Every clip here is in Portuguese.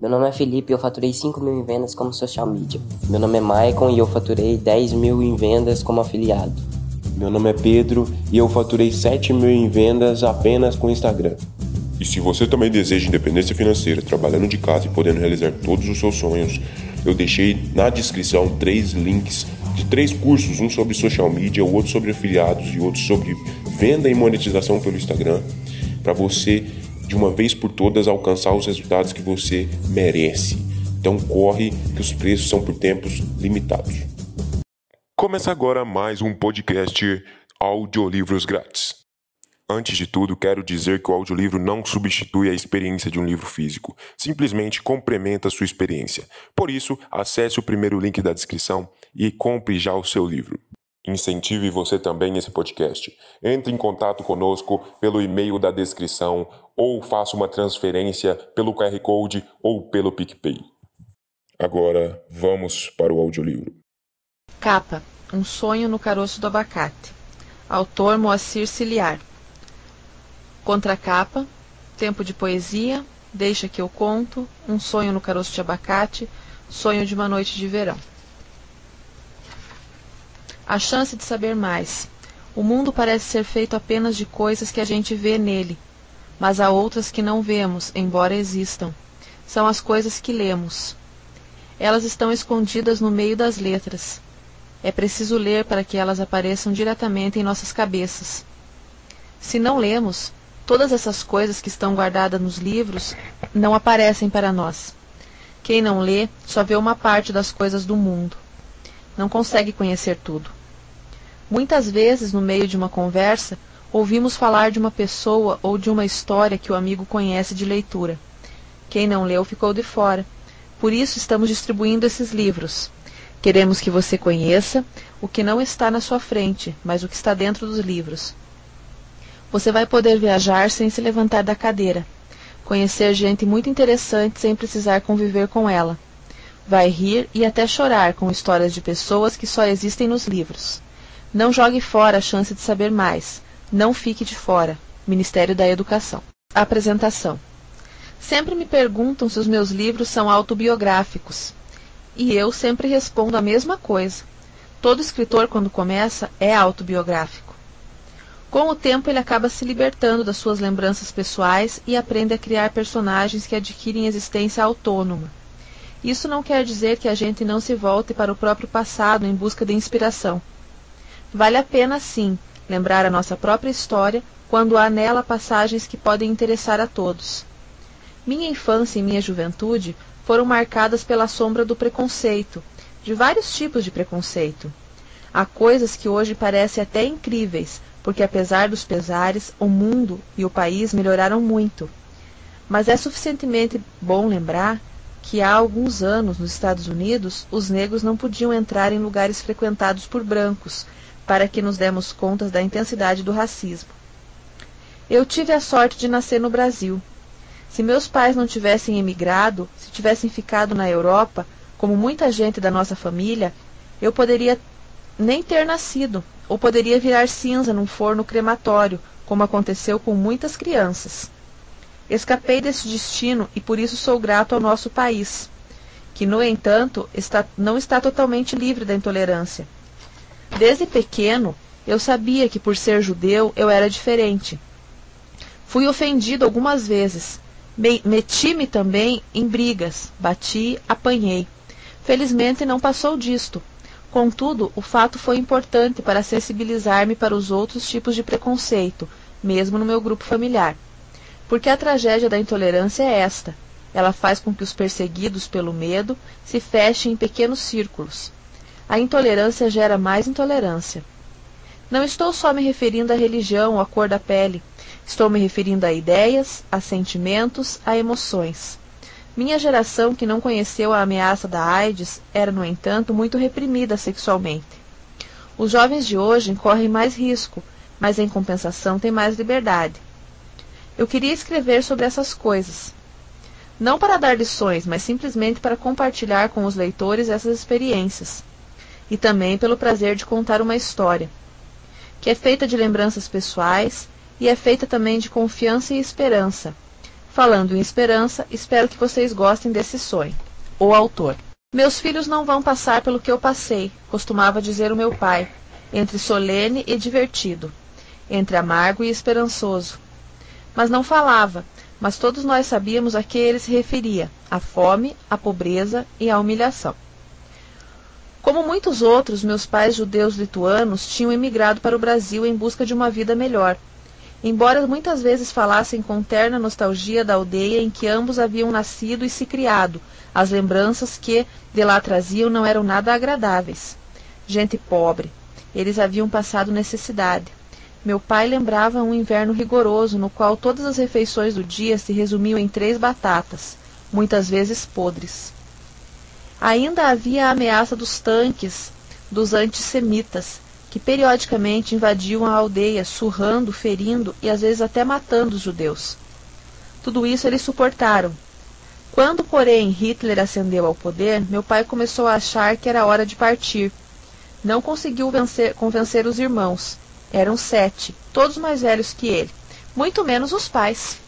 Meu nome é Felipe e eu faturei 5 mil em vendas como social media. Meu nome é Maicon e eu faturei 10 mil em vendas como afiliado. Meu nome é Pedro e eu faturei 7 mil em vendas apenas com Instagram. E se você também deseja independência financeira, trabalhando de casa e podendo realizar todos os seus sonhos, eu deixei na descrição três links de três cursos, um sobre social media, o outro sobre afiliados e outro sobre venda e monetização pelo Instagram, para você de uma vez por todas alcançar os resultados que você merece. Então corre que os preços são por tempos limitados. Começa agora mais um podcast Audiolivros Grátis. Antes de tudo, quero dizer que o audiolivro não substitui a experiência de um livro físico, simplesmente complementa a sua experiência. Por isso, acesse o primeiro link da descrição e compre já o seu livro. Incentive você também esse podcast. Entre em contato conosco pelo e-mail da descrição ou faça uma transferência pelo QR Code ou pelo PicPay. Agora vamos para o audiolivro. Capa: Um sonho no caroço do abacate. Autor Moacir Ciliar. Contracapa: Tempo de poesia. Deixa que eu conto. Um sonho no caroço de abacate. Sonho de uma noite de verão. A chance de saber mais. O mundo parece ser feito apenas de coisas que a gente vê nele, mas há outras que não vemos, embora existam. São as coisas que lemos. Elas estão escondidas no meio das letras. É preciso ler para que elas apareçam diretamente em nossas cabeças. Se não lemos, todas essas coisas que estão guardadas nos livros não aparecem para nós. Quem não lê só vê uma parte das coisas do mundo. Não consegue conhecer tudo. Muitas vezes, no meio de uma conversa, ouvimos falar de uma pessoa ou de uma história que o amigo conhece de leitura. Quem não leu ficou de fora. Por isso estamos distribuindo esses livros. Queremos que você conheça o que não está na sua frente, mas o que está dentro dos livros. Você vai poder viajar sem se levantar da cadeira, conhecer gente muito interessante sem precisar conviver com ela. Vai rir e até chorar com histórias de pessoas que só existem nos livros. Não jogue fora a chance de saber mais. Não fique de fora. Ministério da Educação. Apresentação. Sempre me perguntam se os meus livros são autobiográficos. E eu sempre respondo a mesma coisa. Todo escritor, quando começa, é autobiográfico. Com o tempo, ele acaba se libertando das suas lembranças pessoais e aprende a criar personagens que adquirem existência autônoma. Isso não quer dizer que a gente não se volte para o próprio passado em busca de inspiração. Vale a pena, sim, lembrar a nossa própria história quando há nela passagens que podem interessar a todos. Minha infância e minha juventude foram marcadas pela sombra do preconceito, de vários tipos de preconceito. Há coisas que hoje parecem até incríveis, porque apesar dos pesares, o mundo e o país melhoraram muito. Mas é suficientemente bom lembrar que há alguns anos nos Estados Unidos os negros não podiam entrar em lugares frequentados por brancos, para que nos demos conta da intensidade do racismo. Eu tive a sorte de nascer no Brasil. Se meus pais não tivessem emigrado, se tivessem ficado na Europa, como muita gente da nossa família, eu poderia nem ter nascido, ou poderia virar cinza num forno crematório, como aconteceu com muitas crianças. Escapei desse destino e por isso sou grato ao nosso país, que, no entanto, está, não está totalmente livre da intolerância. Desde pequeno, eu sabia que por ser judeu eu era diferente. Fui ofendido algumas vezes. Meti-me também em brigas, bati, apanhei. Felizmente não passou disto. Contudo, o fato foi importante para sensibilizar-me para os outros tipos de preconceito, mesmo no meu grupo familiar. Porque a tragédia da intolerância é esta: ela faz com que os perseguidos pelo medo se fechem em pequenos círculos, a intolerância gera mais intolerância. Não estou só me referindo à religião ou à cor da pele. Estou me referindo a ideias, a sentimentos, a emoções. Minha geração, que não conheceu a ameaça da AIDS, era, no entanto, muito reprimida sexualmente. Os jovens de hoje correm mais risco, mas em compensação têm mais liberdade. Eu queria escrever sobre essas coisas. Não para dar lições, mas simplesmente para compartilhar com os leitores essas experiências e também pelo prazer de contar uma história, que é feita de lembranças pessoais e é feita também de confiança e esperança. Falando em esperança, espero que vocês gostem desse sonho. O autor. Meus filhos não vão passar pelo que eu passei, costumava dizer o meu pai, entre solene e divertido, entre amargo e esperançoso. Mas não falava, mas todos nós sabíamos a que ele se referia: a fome, a pobreza e a humilhação. Como muitos outros, meus pais judeus lituanos tinham emigrado para o Brasil em busca de uma vida melhor. Embora muitas vezes falassem com terna nostalgia da aldeia em que ambos haviam nascido e se criado, as lembranças que de lá traziam não eram nada agradáveis. Gente pobre. Eles haviam passado necessidade. Meu pai lembrava um inverno rigoroso no qual todas as refeições do dia se resumiam em três batatas, muitas vezes podres. Ainda havia a ameaça dos tanques dos antissemitas, que periodicamente invadiam a aldeia, surrando, ferindo e às vezes até matando os judeus. Tudo isso eles suportaram. Quando, porém, Hitler ascendeu ao poder, meu pai começou a achar que era hora de partir. Não conseguiu vencer, convencer os irmãos. Eram sete, todos mais velhos que ele, muito menos os pais.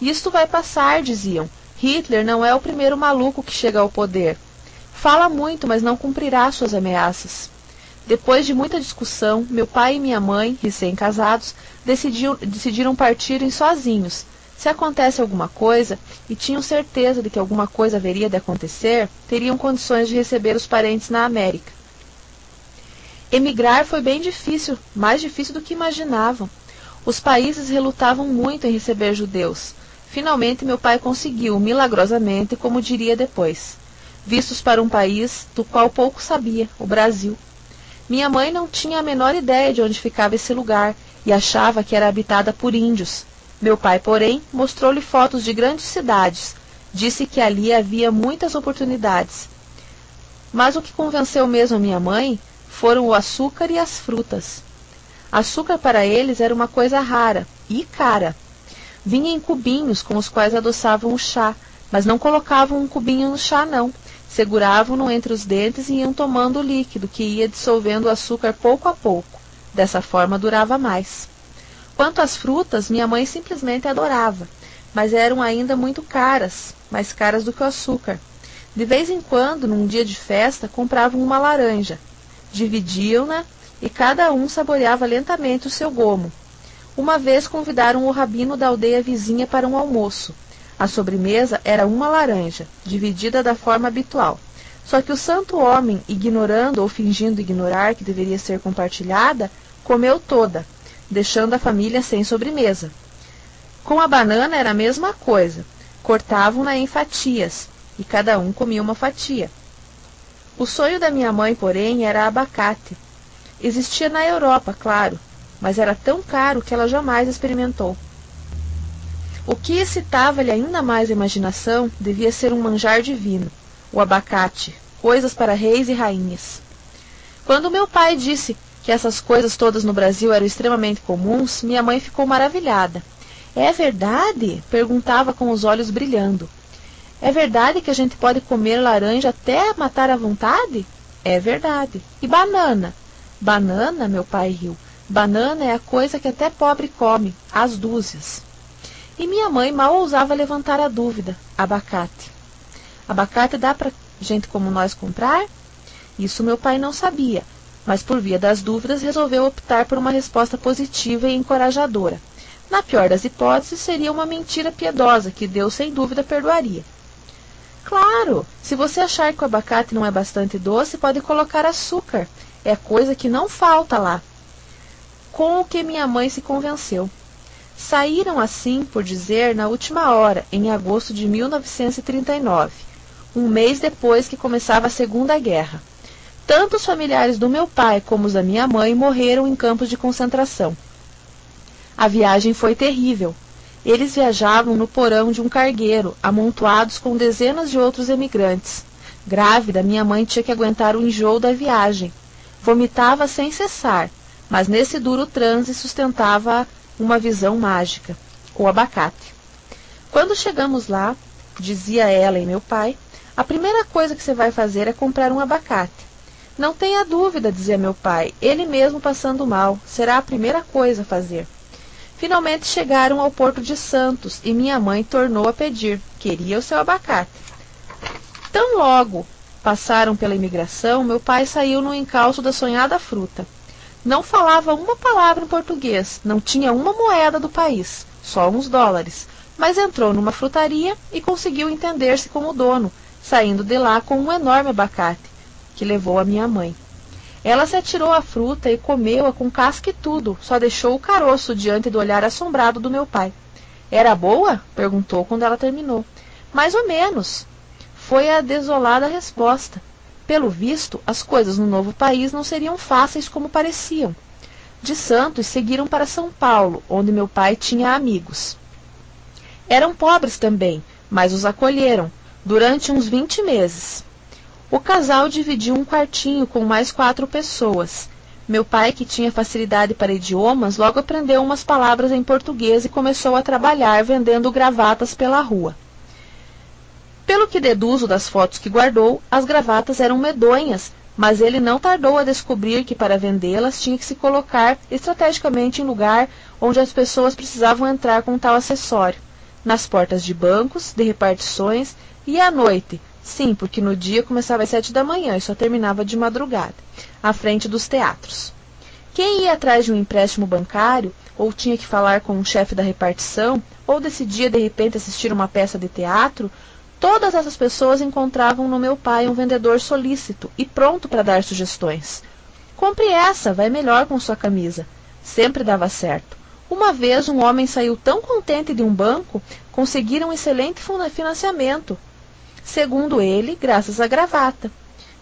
Isto vai passar, diziam. Hitler não é o primeiro maluco que chega ao poder. Fala muito, mas não cumprirá suas ameaças. Depois de muita discussão, meu pai e minha mãe, recém-casados, decidiram partirem sozinhos. Se acontece alguma coisa, e tinham certeza de que alguma coisa haveria de acontecer, teriam condições de receber os parentes na América. Emigrar foi bem difícil, mais difícil do que imaginavam. Os países relutavam muito em receber judeus. Finalmente, meu pai conseguiu, milagrosamente, como diria depois, vistos para um país do qual pouco sabia, o Brasil. Minha mãe não tinha a menor ideia de onde ficava esse lugar e achava que era habitada por índios. Meu pai, porém, mostrou-lhe fotos de grandes cidades. Disse que ali havia muitas oportunidades. Mas o que convenceu mesmo a minha mãe foram o açúcar e as frutas. Açúcar para eles era uma coisa rara e cara. Vinha em cubinhos com os quais adoçavam o chá, mas não colocavam um cubinho no chá, não. Seguravam-no entre os dentes e iam tomando o líquido, que ia dissolvendo o açúcar pouco a pouco. Dessa forma durava mais. Quanto às frutas, minha mãe simplesmente adorava, mas eram ainda muito caras, mais caras do que o açúcar. De vez em quando, num dia de festa, compravam uma laranja. Dividiam-na e cada um saboreava lentamente o seu gomo, uma vez convidaram o rabino da aldeia vizinha para um almoço. A sobremesa era uma laranja, dividida da forma habitual. Só que o santo homem, ignorando ou fingindo ignorar que deveria ser compartilhada, comeu toda, deixando a família sem sobremesa. Com a banana era a mesma coisa. Cortavam-na em fatias, e cada um comia uma fatia. O sonho da minha mãe, porém, era abacate. Existia na Europa, claro, mas era tão caro que ela jamais experimentou. O que excitava-lhe ainda mais a imaginação devia ser um manjar divino, o abacate, coisas para reis e rainhas. Quando meu pai disse que essas coisas todas no Brasil eram extremamente comuns, minha mãe ficou maravilhada. É verdade? perguntava com os olhos brilhando. É verdade que a gente pode comer laranja até matar à vontade? É verdade. E banana? Banana, meu pai riu. Banana é a coisa que até pobre come, às dúzias. E minha mãe mal ousava levantar a dúvida: abacate. Abacate dá para gente como nós comprar? Isso meu pai não sabia, mas por via das dúvidas resolveu optar por uma resposta positiva e encorajadora. Na pior das hipóteses, seria uma mentira piedosa que Deus sem dúvida perdoaria. Claro, se você achar que o abacate não é bastante doce, pode colocar açúcar. É coisa que não falta lá com o que minha mãe se convenceu. Saíram assim, por dizer, na última hora, em agosto de 1939, um mês depois que começava a Segunda Guerra. Tanto os familiares do meu pai como os da minha mãe morreram em campos de concentração. A viagem foi terrível. Eles viajavam no porão de um cargueiro, amontoados com dezenas de outros emigrantes. Grávida, minha mãe tinha que aguentar o enjoo da viagem. Vomitava sem cessar mas nesse duro transe sustentava uma visão mágica, o abacate. Quando chegamos lá, dizia ela e meu pai, a primeira coisa que você vai fazer é comprar um abacate. Não tenha dúvida, dizia meu pai, ele mesmo passando mal, será a primeira coisa a fazer. Finalmente chegaram ao Porto de Santos e minha mãe tornou a pedir. Queria o seu abacate. Tão logo passaram pela imigração, meu pai saiu no encalço da sonhada fruta. Não falava uma palavra em português, não tinha uma moeda do país, só uns dólares, mas entrou numa frutaria e conseguiu entender-se com o dono, saindo de lá com um enorme abacate, que levou a minha mãe. Ela se atirou à fruta e comeu-a com casca e tudo, só deixou o caroço diante do olhar assombrado do meu pai. Era boa? perguntou quando ela terminou. Mais ou menos. Foi a desolada resposta. Pelo visto, as coisas no novo país não seriam fáceis como pareciam. De Santos seguiram para São Paulo, onde meu pai tinha amigos. Eram pobres também, mas os acolheram, durante uns vinte meses. O casal dividiu um quartinho com mais quatro pessoas. Meu pai, que tinha facilidade para idiomas, logo aprendeu umas palavras em português e começou a trabalhar vendendo gravatas pela rua. Pelo que deduzo das fotos que guardou, as gravatas eram medonhas, mas ele não tardou a descobrir que para vendê-las tinha que se colocar estrategicamente em lugar onde as pessoas precisavam entrar com tal acessório, nas portas de bancos, de repartições e à noite, sim, porque no dia começava às sete da manhã e só terminava de madrugada, à frente dos teatros. Quem ia atrás de um empréstimo bancário, ou tinha que falar com um chefe da repartição, ou decidia de repente assistir uma peça de teatro, Todas essas pessoas encontravam no meu pai um vendedor solícito e pronto para dar sugestões. Compre essa, vai melhor com sua camisa. Sempre dava certo. Uma vez um homem saiu tão contente de um banco, conseguiram um excelente financiamento. Segundo ele, graças à gravata,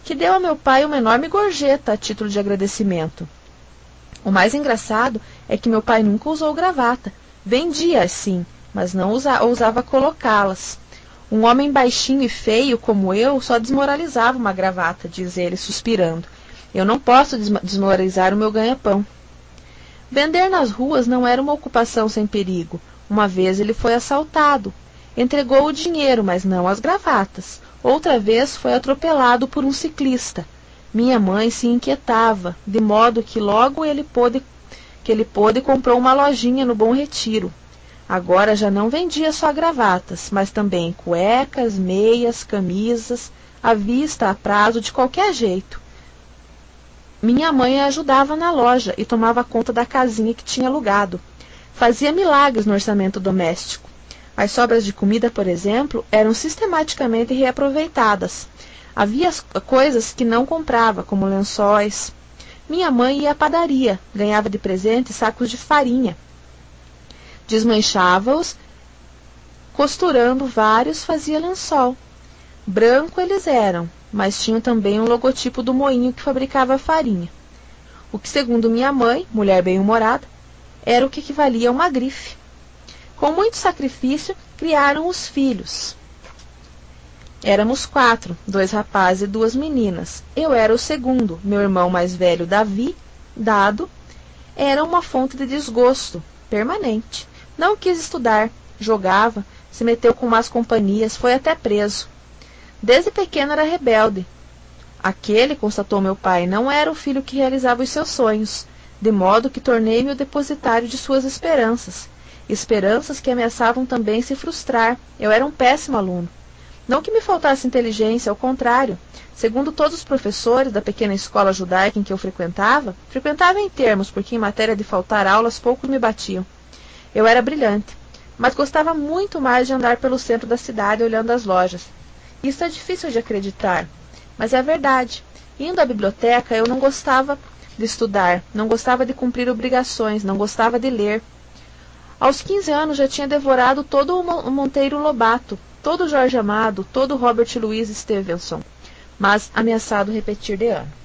que deu a meu pai uma enorme gorjeta a título de agradecimento. O mais engraçado é que meu pai nunca usou gravata. Vendia, sim, mas não usa, ousava colocá-las. Um homem baixinho e feio como eu só desmoralizava uma gravata, diz ele, suspirando. Eu não posso desmoralizar o meu ganha-pão. Vender nas ruas não era uma ocupação sem perigo. Uma vez ele foi assaltado. Entregou o dinheiro, mas não as gravatas. Outra vez foi atropelado por um ciclista. Minha mãe se inquietava, de modo que logo ele pôde que ele pôde comprou uma lojinha no Bom Retiro. Agora já não vendia só gravatas, mas também cuecas, meias, camisas, à vista, a prazo, de qualquer jeito. Minha mãe ajudava na loja e tomava conta da casinha que tinha alugado. Fazia milagres no orçamento doméstico. As sobras de comida, por exemplo, eram sistematicamente reaproveitadas. Havia coisas que não comprava, como lençóis. Minha mãe ia à padaria, ganhava de presente sacos de farinha, Desmanchava-os, costurando vários, fazia lençol. Branco eles eram, mas tinham também um logotipo do moinho que fabricava a farinha. O que, segundo minha mãe, mulher bem-humorada, era o que equivalia a uma grife. Com muito sacrifício, criaram os filhos. Éramos quatro, dois rapazes e duas meninas. Eu era o segundo, meu irmão mais velho, Davi, dado, era uma fonte de desgosto permanente. Não quis estudar, jogava, se meteu com más companhias, foi até preso. Desde pequeno era rebelde. Aquele, constatou meu pai, não era o filho que realizava os seus sonhos, de modo que tornei-me o depositário de suas esperanças. Esperanças que ameaçavam também se frustrar. Eu era um péssimo aluno. Não que me faltasse inteligência, ao contrário. Segundo todos os professores da pequena escola judaica em que eu frequentava, frequentava em termos, porque em matéria de faltar aulas poucos me batiam. Eu era brilhante, mas gostava muito mais de andar pelo centro da cidade olhando as lojas. Isso é difícil de acreditar, mas é verdade. Indo à biblioteca, eu não gostava de estudar, não gostava de cumprir obrigações, não gostava de ler. Aos 15 anos já tinha devorado todo o Monteiro Lobato, todo o Jorge Amado, todo o Robert Louis Stevenson, mas ameaçado repetir de ano.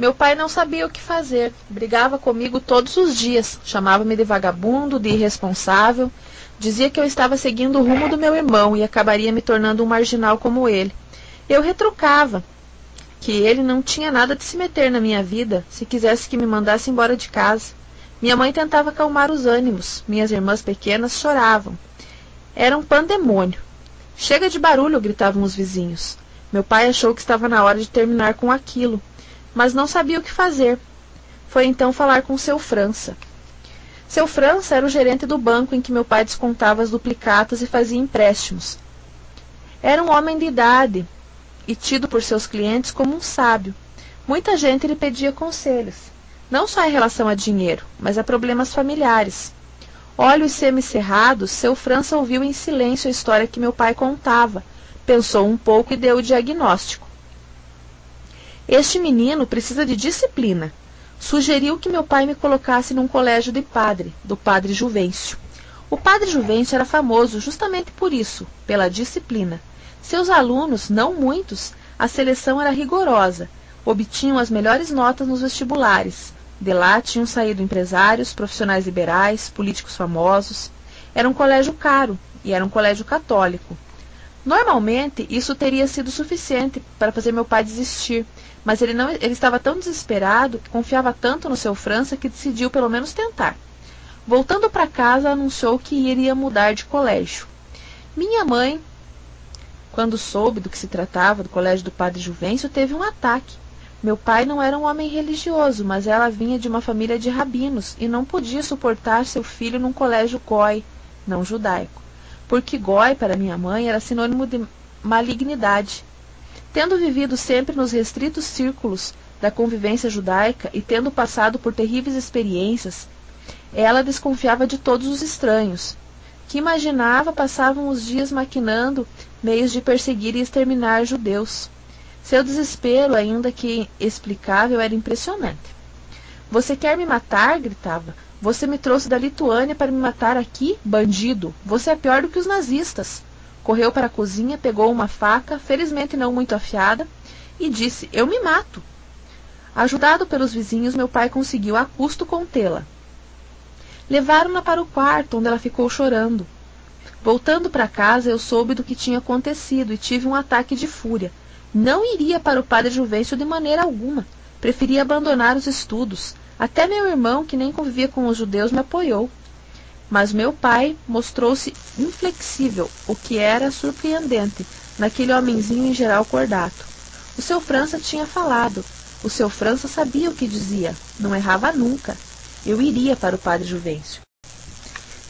Meu pai não sabia o que fazer, brigava comigo todos os dias, chamava-me de vagabundo, de irresponsável, dizia que eu estava seguindo o rumo do meu irmão e acabaria me tornando um marginal como ele. Eu retrucava que ele não tinha nada de se meter na minha vida se quisesse que me mandasse embora de casa. Minha mãe tentava acalmar os ânimos, minhas irmãs pequenas choravam. Era um pandemônio. Chega de barulho, gritavam os vizinhos. Meu pai achou que estava na hora de terminar com aquilo mas não sabia o que fazer. Foi então falar com seu França. Seu França era o gerente do banco em que meu pai descontava as duplicatas e fazia empréstimos. Era um homem de idade e tido por seus clientes como um sábio. Muita gente lhe pedia conselhos, não só em relação a dinheiro, mas a problemas familiares. Olhos semicerrados, seu França ouviu em silêncio a história que meu pai contava, pensou um pouco e deu o diagnóstico. Este menino precisa de disciplina. Sugeriu que meu pai me colocasse num colégio de padre, do padre Juvencio. O padre Juvencio era famoso justamente por isso, pela disciplina. Seus alunos, não muitos, a seleção era rigorosa, obtinham as melhores notas nos vestibulares. De lá tinham saído empresários, profissionais liberais, políticos famosos. Era um colégio caro e era um colégio católico. Normalmente, isso teria sido suficiente para fazer meu pai desistir, mas ele, não, ele estava tão desesperado, que confiava tanto no seu França, que decidiu pelo menos tentar. Voltando para casa, anunciou que iria mudar de colégio. Minha mãe, quando soube do que se tratava do colégio do padre Juvencio, teve um ataque. Meu pai não era um homem religioso, mas ela vinha de uma família de rabinos e não podia suportar seu filho num colégio goi, não judaico porque goi para minha mãe era sinônimo de malignidade. Tendo vivido sempre nos restritos círculos da convivência judaica e tendo passado por terríveis experiências, ela desconfiava de todos os estranhos, que imaginava passavam os dias maquinando meios de perseguir e exterminar judeus. Seu desespero, ainda que explicável, era impressionante. Você quer me matar? gritava. Você me trouxe da Lituânia para me matar aqui? Bandido! Você é pior do que os nazistas! Correu para a cozinha, pegou uma faca, felizmente não muito afiada, e disse: Eu me mato! Ajudado pelos vizinhos, meu pai conseguiu a custo contê-la. Levaram-na para o quarto, onde ela ficou chorando. Voltando para casa, eu soube do que tinha acontecido e tive um ataque de fúria. Não iria para o padre Juvencio de maneira alguma. Preferia abandonar os estudos. Até meu irmão, que nem convivia com os judeus, me apoiou. Mas meu pai mostrou-se inflexível, o que era surpreendente naquele homenzinho em geral cordato. O seu França tinha falado. O seu França sabia o que dizia. Não errava nunca. Eu iria para o padre Juvencio.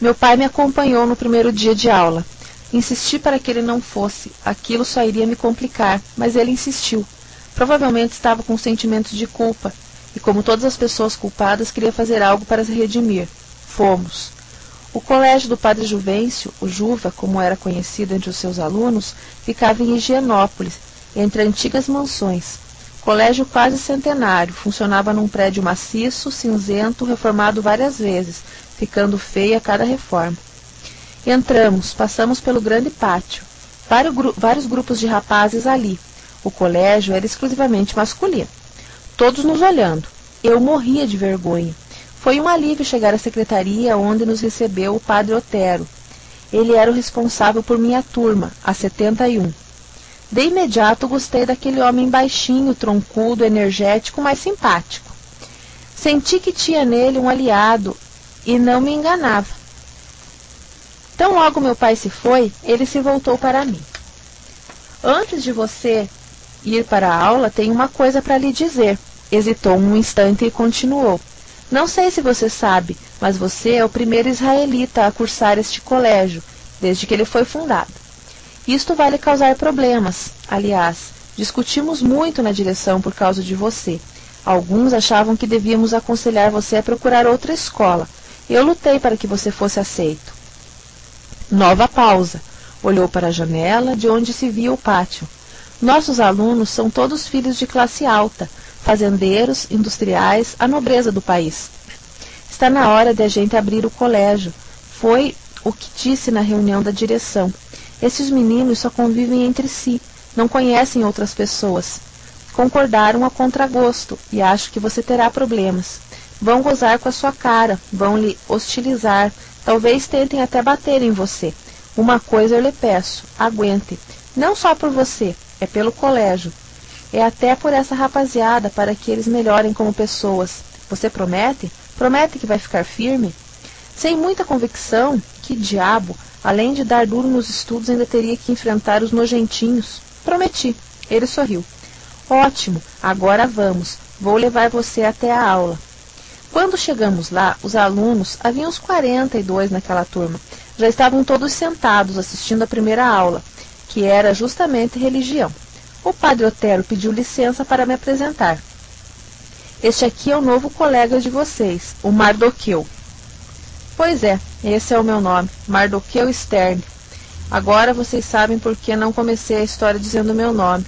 Meu pai me acompanhou no primeiro dia de aula. Insisti para que ele não fosse. Aquilo só iria me complicar, mas ele insistiu. Provavelmente estava com sentimentos de culpa e, como todas as pessoas culpadas, queria fazer algo para se redimir. Fomos. O colégio do Padre Juvencio, o Juva, como era conhecido entre os seus alunos, ficava em Higienópolis, entre antigas mansões. Colégio quase centenário, funcionava num prédio maciço, cinzento, reformado várias vezes, ficando feio a cada reforma. Entramos, passamos pelo grande pátio. Vários, gru vários grupos de rapazes ali. O colégio era exclusivamente masculino todos nos olhando. Eu morria de vergonha. Foi um alívio chegar à secretaria onde nos recebeu o padre Otero. Ele era o responsável por minha turma, a 71. De imediato gostei daquele homem baixinho, troncudo, energético, mas simpático. Senti que tinha nele um aliado e não me enganava. Tão logo meu pai se foi, ele se voltou para mim. Antes de você ir para a aula, tenho uma coisa para lhe dizer. Hesitou um instante e continuou. Não sei se você sabe, mas você é o primeiro israelita a cursar este colégio, desde que ele foi fundado. Isto vai lhe causar problemas. Aliás, discutimos muito na direção por causa de você. Alguns achavam que devíamos aconselhar você a procurar outra escola. Eu lutei para que você fosse aceito. Nova pausa. Olhou para a janela, de onde se via o pátio. Nossos alunos são todos filhos de classe alta, fazendeiros, industriais, a nobreza do país. Está na hora de a gente abrir o colégio. Foi o que disse na reunião da direção. Esses meninos só convivem entre si, não conhecem outras pessoas. Concordaram a contragosto e acho que você terá problemas. Vão gozar com a sua cara, vão lhe hostilizar, talvez tentem até bater em você. Uma coisa eu lhe peço, aguente. Não só por você, é pelo colégio. É até por essa rapaziada para que eles melhorem como pessoas. Você promete? Promete que vai ficar firme? Sem muita convicção, que diabo, além de dar duro nos estudos, ainda teria que enfrentar os nojentinhos. Prometi. Ele sorriu. Ótimo, agora vamos. Vou levar você até a aula. Quando chegamos lá, os alunos, havia uns 42 naquela turma, já estavam todos sentados assistindo a primeira aula, que era justamente religião. O padre Otero pediu licença para me apresentar. Este aqui é o novo colega de vocês, o Mardoqueu. Pois é, esse é o meu nome, Mardoqueu Stern. Agora vocês sabem por que não comecei a história dizendo meu nome.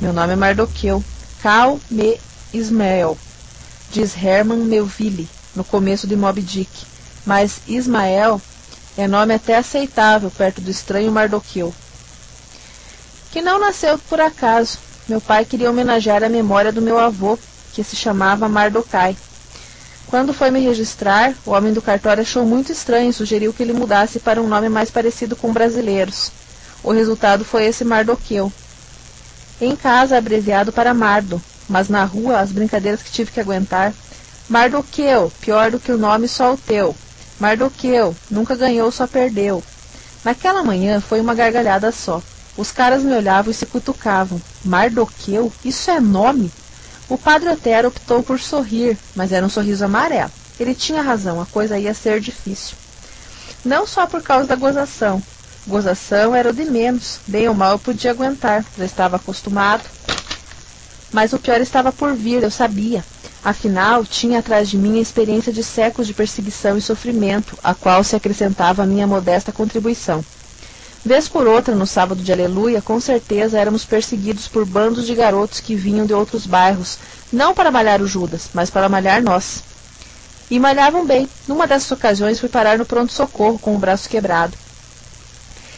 Meu nome é Mardoqueu, Cal Me Ismael, diz Herman Melville no começo de Moby Dick. Mas Ismael é nome até aceitável perto do estranho Mardoqueu. Que não nasceu por acaso. Meu pai queria homenagear a memória do meu avô, que se chamava Mardocai. Quando foi me registrar, o homem do cartório achou muito estranho e sugeriu que ele mudasse para um nome mais parecido com brasileiros. O resultado foi esse Mardoqueu. Em casa, abreviado para Mardo, mas na rua, as brincadeiras que tive que aguentar. Mardoqueu, pior do que o nome só o teu. Mardoqueu, nunca ganhou, só perdeu. Naquela manhã foi uma gargalhada só. Os caras me olhavam e se cutucavam. Mardoqueu? Isso é nome? O padre Otero optou por sorrir, mas era um sorriso amarelo. Ele tinha razão, a coisa ia ser difícil. Não só por causa da gozação. Gozação era o de menos. Bem ou mal eu podia aguentar, já estava acostumado. Mas o pior estava por vir, eu sabia. Afinal, tinha atrás de mim a experiência de séculos de perseguição e sofrimento, a qual se acrescentava a minha modesta contribuição. Vez por outra, no sábado de Aleluia, com certeza éramos perseguidos por bandos de garotos que vinham de outros bairros, não para malhar o Judas, mas para malhar nós. E malhavam bem. Numa dessas ocasiões fui parar no pronto-socorro com o braço quebrado.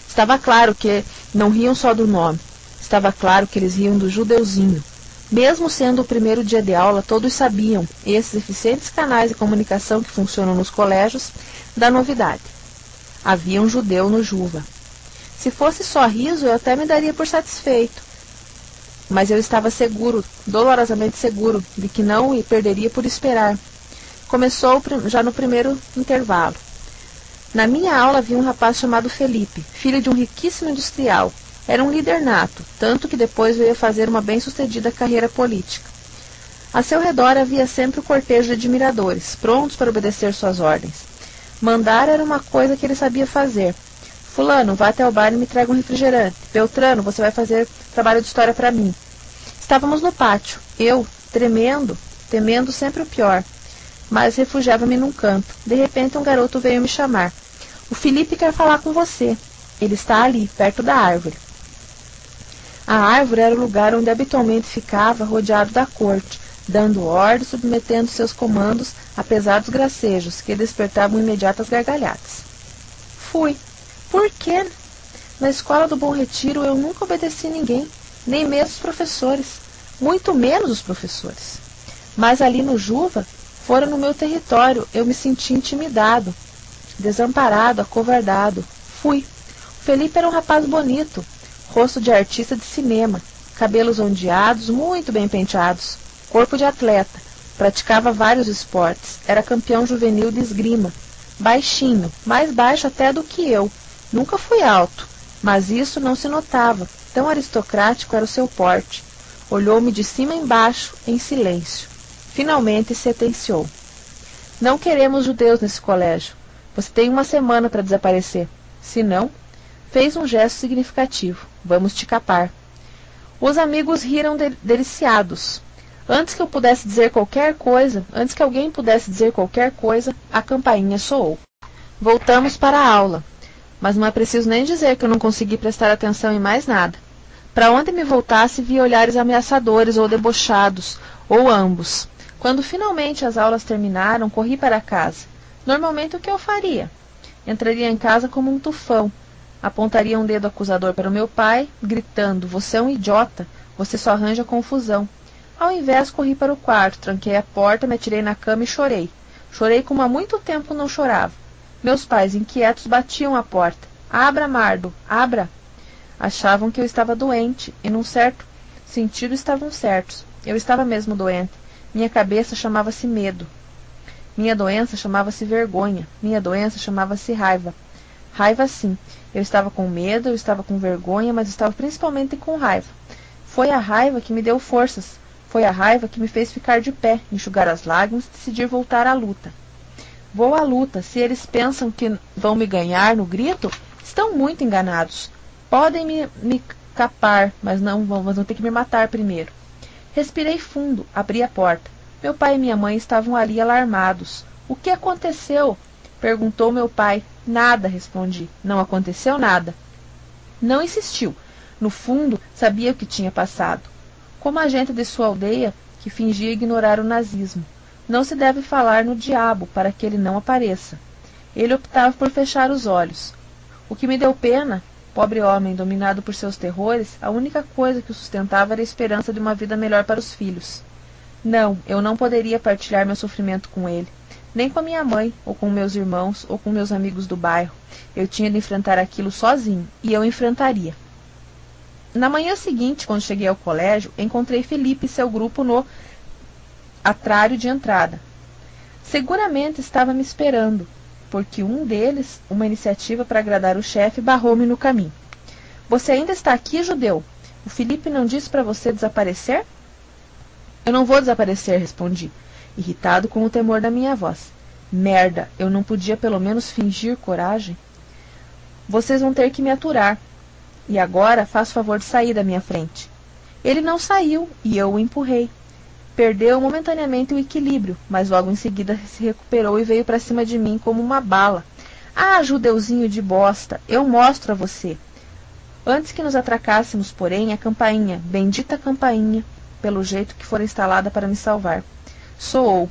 Estava claro que não riam só do nome. Estava claro que eles riam do judeuzinho, mesmo sendo o primeiro dia de aula, todos sabiam, esses eficientes canais de comunicação que funcionam nos colégios, da novidade. Havia um judeu no Juva. Se fosse só riso, eu até me daria por satisfeito. Mas eu estava seguro, dolorosamente seguro, de que não e perderia por esperar. Começou já no primeiro intervalo. Na minha aula havia um rapaz chamado Felipe, filho de um riquíssimo industrial, era um líder nato, tanto que depois veio fazer uma bem-sucedida carreira política. A seu redor havia sempre o cortejo de admiradores, prontos para obedecer suas ordens. Mandar era uma coisa que ele sabia fazer. Fulano, vá até o bar e me traga um refrigerante. Beltrano, você vai fazer trabalho de história para mim. Estávamos no pátio. Eu, tremendo, temendo sempre o pior, mas refugiava-me num canto. De repente, um garoto veio me chamar. O Felipe quer falar com você. Ele está ali, perto da árvore. A árvore era o lugar onde habitualmente ficava, rodeado da corte, dando ordens, submetendo seus comandos a pesados gracejos que despertavam imediatas gargalhadas. Fui. Por quê? Na escola do Bom Retiro eu nunca obedeci ninguém, nem mesmo os professores, muito menos os professores. Mas ali no Juva, fora no meu território, eu me senti intimidado, desamparado, acovardado. Fui. O Felipe era um rapaz bonito, rosto de artista de cinema, cabelos ondeados, muito bem penteados, corpo de atleta, praticava vários esportes, era campeão juvenil de esgrima, baixinho, mais baixo até do que eu. Nunca fui alto, mas isso não se notava, tão aristocrático era o seu porte. Olhou-me de cima embaixo, em silêncio. Finalmente sentenciou. Não queremos judeus nesse colégio. Você tem uma semana para desaparecer. Se não, fez um gesto significativo. Vamos te capar. Os amigos riram de deliciados. Antes que eu pudesse dizer qualquer coisa, antes que alguém pudesse dizer qualquer coisa, a campainha soou. Voltamos para a aula, mas não é preciso nem dizer que eu não consegui prestar atenção em mais nada. Para onde me voltasse, vi olhares ameaçadores ou debochados, ou ambos. Quando finalmente as aulas terminaram, corri para casa. Normalmente o que eu faria? Entraria em casa como um tufão, Apontaria um dedo acusador para o meu pai, gritando: Você é um idiota, você só arranja confusão. Ao invés, corri para o quarto, tranquei a porta, me atirei na cama e chorei. Chorei como há muito tempo não chorava. Meus pais, inquietos, batiam à porta. Abra, Mardo, abra! Achavam que eu estava doente, e num certo sentido estavam certos. Eu estava mesmo doente. Minha cabeça chamava-se medo. Minha doença chamava-se vergonha. Minha doença chamava-se raiva. Raiva sim. Eu estava com medo, eu estava com vergonha, mas estava principalmente com raiva. Foi a raiva que me deu forças. Foi a raiva que me fez ficar de pé, enxugar as lágrimas e decidir voltar à luta. Vou à luta. Se eles pensam que vão me ganhar no grito, estão muito enganados. Podem me, me capar, mas não vão, vão ter que me matar primeiro. Respirei fundo, abri a porta. Meu pai e minha mãe estavam ali alarmados. O que aconteceu? perguntou meu pai. Nada, respondi. Não aconteceu nada. Não insistiu. No fundo, sabia o que tinha passado. Como agente de sua aldeia, que fingia ignorar o nazismo. Não se deve falar no diabo para que ele não apareça. Ele optava por fechar os olhos. O que me deu pena Pobre homem, dominado por seus terrores, a única coisa que o sustentava era a esperança de uma vida melhor para os filhos. Não, eu não poderia partilhar meu sofrimento com ele, nem com a minha mãe, ou com meus irmãos, ou com meus amigos do bairro. Eu tinha de enfrentar aquilo sozinho, e eu enfrentaria. Na manhã seguinte, quando cheguei ao colégio, encontrei Felipe e seu grupo no atrário de entrada. Seguramente estava me esperando, porque um deles, uma iniciativa para agradar o chefe, barrou-me no caminho. Você ainda está aqui, judeu? O Felipe não disse para você desaparecer? Eu não vou desaparecer, respondi, irritado com o temor da minha voz. Merda, eu não podia pelo menos fingir coragem? Vocês vão ter que me aturar. E agora faça o favor de sair da minha frente. Ele não saiu e eu o empurrei. Perdeu momentaneamente o equilíbrio, mas logo em seguida se recuperou e veio para cima de mim como uma bala. Ah, judeuzinho de bosta, eu mostro a você. Antes que nos atracássemos, porém, a campainha, bendita campainha, pelo jeito que fora instalada para me salvar. Soou.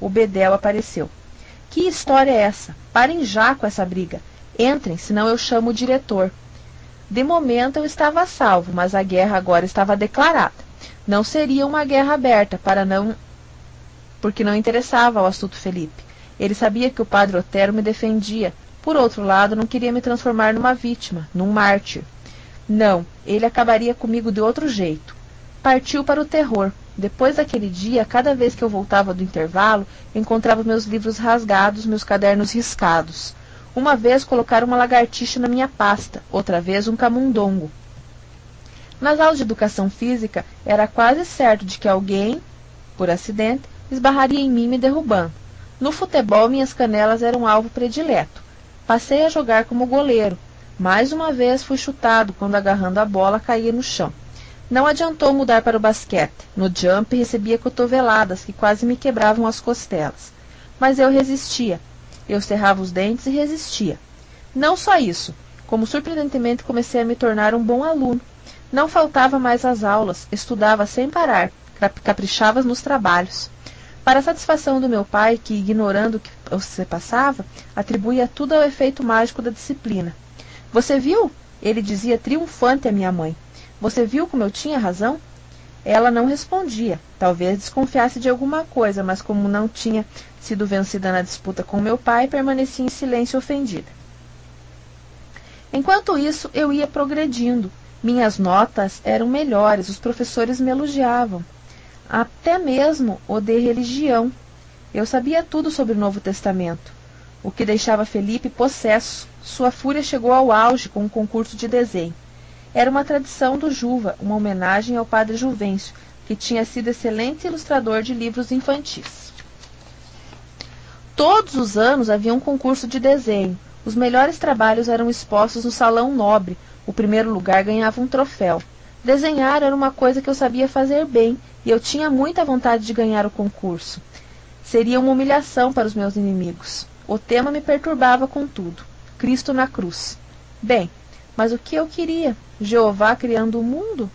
O Bedel apareceu. Que história é essa? Parem já com essa briga. Entrem, senão eu chamo o diretor. De momento eu estava salvo, mas a guerra agora estava declarada. Não seria uma guerra aberta, para não porque não interessava ao astuto Felipe. Ele sabia que o padre Otero me defendia. Por outro lado, não queria me transformar numa vítima, num mártir. Não, ele acabaria comigo de outro jeito. Partiu para o terror. Depois daquele dia, cada vez que eu voltava do intervalo, encontrava meus livros rasgados, meus cadernos riscados. Uma vez colocaram uma lagartixa na minha pasta, outra vez um camundongo. Nas aulas de educação física, era quase certo de que alguém, por acidente, esbarraria em mim me derrubando. No futebol, minhas canelas eram alvo predileto. Passei a jogar como goleiro. Mais uma vez fui chutado quando, agarrando a bola, caía no chão. Não adiantou mudar para o basquete. No jump recebia cotoveladas que quase me quebravam as costelas. Mas eu resistia. Eu cerrava os dentes e resistia. Não só isso, como surpreendentemente comecei a me tornar um bom aluno. Não faltava mais às aulas, estudava sem parar, caprichava nos trabalhos. Para a satisfação do meu pai, que, ignorando o que se passava, atribuía tudo ao efeito mágico da disciplina. Você viu? Ele dizia triunfante à minha mãe. Você viu como eu tinha razão? Ela não respondia. Talvez desconfiasse de alguma coisa, mas como não tinha sido vencida na disputa com meu pai, permanecia em silêncio ofendida. Enquanto isso, eu ia progredindo, minhas notas eram melhores, os professores me elogiavam. Até mesmo o de religião. Eu sabia tudo sobre o Novo Testamento, o que deixava Felipe possesso. Sua fúria chegou ao auge com um concurso de desenho. Era uma tradição do Juva, uma homenagem ao padre Juvencio, que tinha sido excelente ilustrador de livros infantis. Todos os anos havia um concurso de desenho. Os melhores trabalhos eram expostos no Salão Nobre, o primeiro lugar ganhava um troféu. Desenhar era uma coisa que eu sabia fazer bem e eu tinha muita vontade de ganhar o concurso. Seria uma humilhação para os meus inimigos. O tema me perturbava com tudo. Cristo na cruz. Bem, mas o que eu queria? Jeová criando o mundo?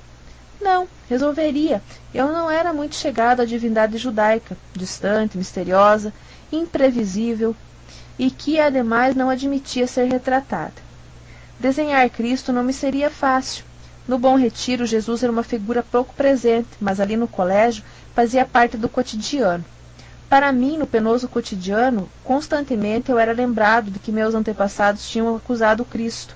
Não, resolveria. Eu não era muito chegado à divindade judaica, distante, misteriosa, imprevisível, e que, ademais, não admitia ser retratada. Desenhar Cristo não me seria fácil. No Bom Retiro, Jesus era uma figura pouco presente, mas ali no colégio fazia parte do cotidiano. Para mim, no penoso cotidiano, constantemente eu era lembrado de que meus antepassados tinham acusado Cristo,